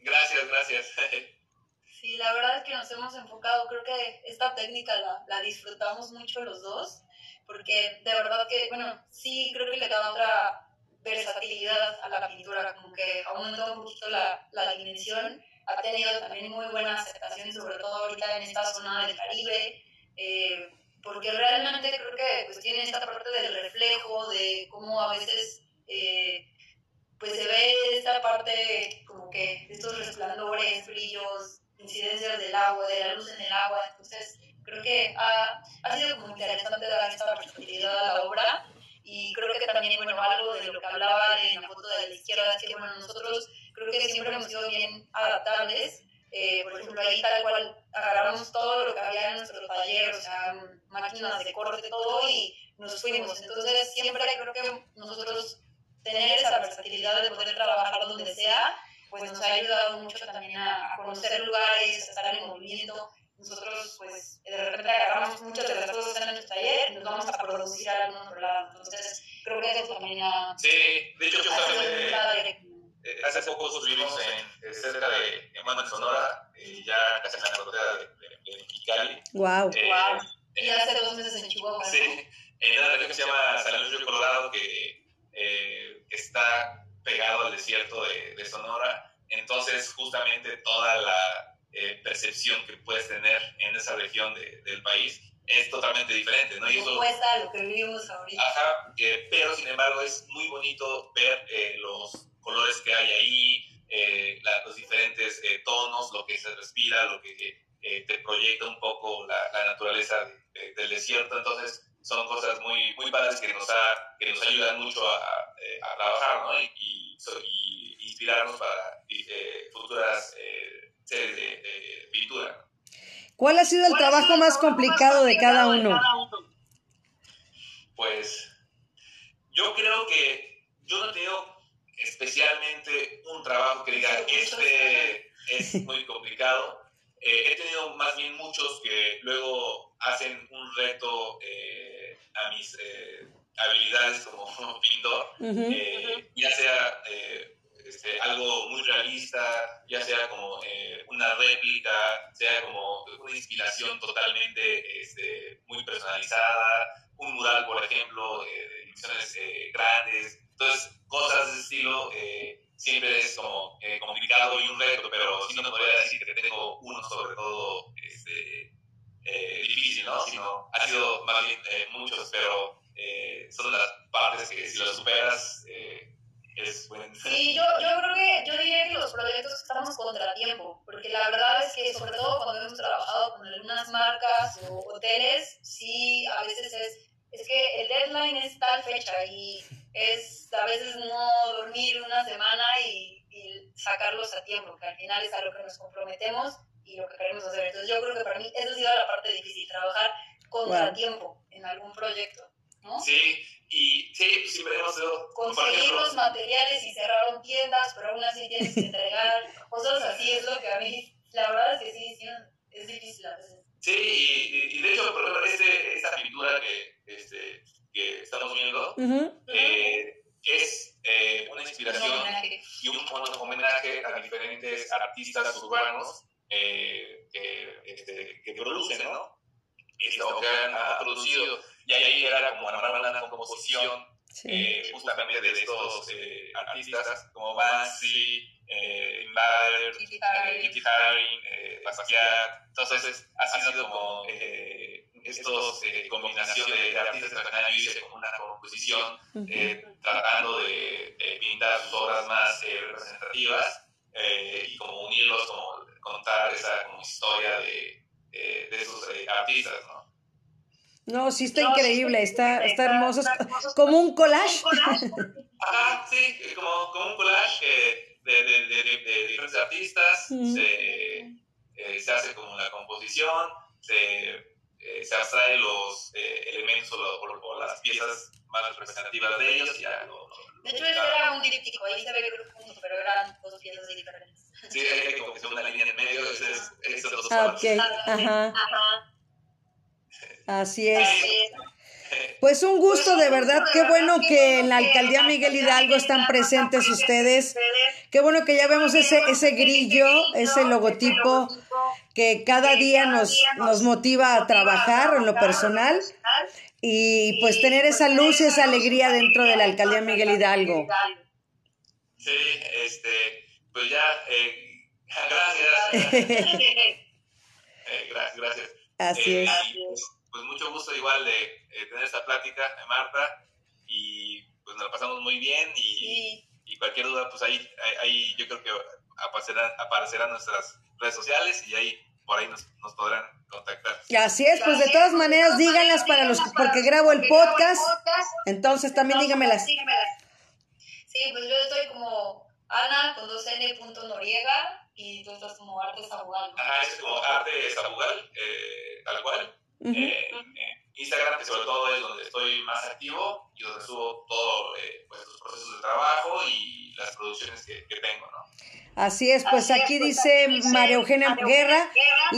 Gracias, gracias. Sí, la verdad es que nos hemos enfocado, creo que esta técnica la, la disfrutamos mucho los dos, porque de verdad que, bueno, sí creo que le da otra versatilidad a la pintura, como que aumenta un poquito la, la dimensión, ha tenido también muy buena aceptación, sobre todo ahorita en esta zona del Caribe, eh, porque realmente creo que pues, tiene esta parte del reflejo, de cómo a veces eh, pues se ve esta parte como que estos resplandores, brillos, incidencias del agua, de la luz en el agua. Entonces, creo que ha, ha sido como interesante dar esta versatilidad a la obra. Y creo que también, bueno, algo de lo que hablaba en la foto de la izquierda es que, bueno, nosotros creo que siempre hemos sido bien adaptables. Eh, por ejemplo, ahí tal cual agarramos todo lo que había en nuestro taller, o sea, máquinas de corte, todo, y nos fuimos. Entonces, siempre creo que nosotros tener esa versatilidad de poder trabajar donde sea, pues nos ha ayudado mucho también a, conocer lugares, a estar en movimiento. Nosotros, pues, de repente agarramos muchas de las cosas en nuestro taller y nos vamos a producir a algún otro lado. Entonces, creo que eso también ha... Sí, de hecho, yo eh, hace poco estuvimos en, eh, cerca de Emmanuel, Sonora, eh, ya casi en la frontera de, de, de Mexicali. Wow. Eh, Guau. Y eh, hace dos meses en Chihuahua. sí, en una región que se llama San Luis Río Colorado, que eh, está pegado al desierto de, de Sonora. Entonces, justamente toda la eh, percepción que puedes tener en esa región de- del país es totalmente diferente, ¿no? Y eso, lo que vivimos ahorita. Ajá, eh, pero sin embargo es muy bonito ver eh, los colores que hay ahí, eh, la- los diferentes eh, tonos, lo que se respira, lo que eh, te proyecta un poco la, la naturaleza de- de- del desierto. Entonces son cosas muy, muy padres que nos, ha, que nos ayudan mucho a, trabajar ¿no? y, y, so- y inspirarnos para eh, futuras eh, series de, de pintura. ¿Cuál ha sido el trabajo más complicado de cada uno? Pues yo creo que yo no he tenido especialmente un trabajo que diga, este es muy complicado. Eh, he tenido más bien muchos que luego hacen un reto eh, a mis eh, habilidades como pintor, Ujú. eh, ya sea eh, este, algo muy realista, ya sea como eh, una réplica, sea como una inspiración totalmente este, muy personalizada, un mural, por ejemplo, eh, de dimensiones eh, grandes. Entonces, cosas de ese estilo eh, siempre es como eh, complicado y un reto, pero sí no te podría decir que tengo uno sobre todo este, eh, difícil, ¿no? Sino ha sido más bien eh, muchos, pero eh, son las partes que si las superas eh, es buen... Sí, yo, yo creo que, yo diría que los proyectos estamos contratiempo, porque la verdad es que sobre todo cuando hemos trabajado con algunas marcas o hoteles, sí, a veces es, es que el deadline es tal fecha y es a veces no dormir una semana y, y sacarlos a tiempo, que al final es a lo que nos comprometemos y lo que queremos hacer. Entonces yo creo que para mí esa ha sido la parte difícil, trabajar contratiempo en algún proyecto, ¿no? Sí, y sí, pues siempre hemos sido... conseguir los materiales y cerraron tiendas, pero aún así tienes que entregar cosas así, es lo que a mí, la verdad es que sí, sí, es difícil a veces. Sí, y, y de hecho, por ejemplo, este, esta pintura que, este, que estamos viendo eh, es eh, una Un inspiración y un homenaje a diferentes artistas urbanos eh, que, este, que producen, ¿no? Que han, han producido. Y ahí era como armar una composición Sí. eh, justamente de estos eh, artistas como Banksy, eh, Invader, Kitty Haring. Kitty Haring, eh, Basquiat. Entonces, ha sido como eh, estos eh, combinación de, de artistas que yo hice como una composición eh, tratando de, de pintar sus obras más eh, representativas eh, y como unirlos, como contar esa como historia de, de esos eh, artistas, ¿no? No, sí está increíble, está, está hermoso. Es como un collage. Ajá, sí, eh, como, como un collage eh, de, de, de, de- de diferentes artistas, Ujú. se, eh, se hace como la composición, se, se abstrae los eh, elementos o, lo- o- o las piezas más representativas de ellos y ya lo, lo- De hecho, este era un díptico, ahí se ve que era junto, pero eran dos piezas diferentes. Sí, hay como que sea una línea en medio, ese es, ese es los Ah, ajá, Ajá. así es. Pues un gusto, de verdad, qué bueno que en la alcaldía Miguel Hidalgo están presentes ustedes. Qué bueno que ya vemos ese, ese grillo, ese logotipo que cada día nos, nos motiva a trabajar en lo personal y pues tener esa luz y esa alegría dentro de la alcaldía Miguel Hidalgo. Sí, este, pues ya, eh, gracias. Eh, gra- gracias. Así Eh, es. pues, pues mucho gusto igual de eh, tener esta plática, eh, Marta, y pues nos la pasamos muy bien y, Sí. y cualquier duda, pues ahí, ahí, ahí yo creo que aparecerán, aparecerán nuestras redes sociales y ahí por ahí nos, nos podrán contactar. Y así es, pues de todas maneras díganlas para los porque grabo el podcast, entonces también dígamelas. Sí, pues yo estoy como Ana con dos N punto Noriega y tú estás como Arte Sabugal. ¿no? Ajá, es como Arte Zabugal, eh, tal cual. Eh, eh, Instagram, que sobre todo es donde estoy más activo y donde subo todo eh, pues, los procesos de trabajo y las producciones que, que tengo, ¿no? Así es, pues aquí dice María Eugenia Guerra,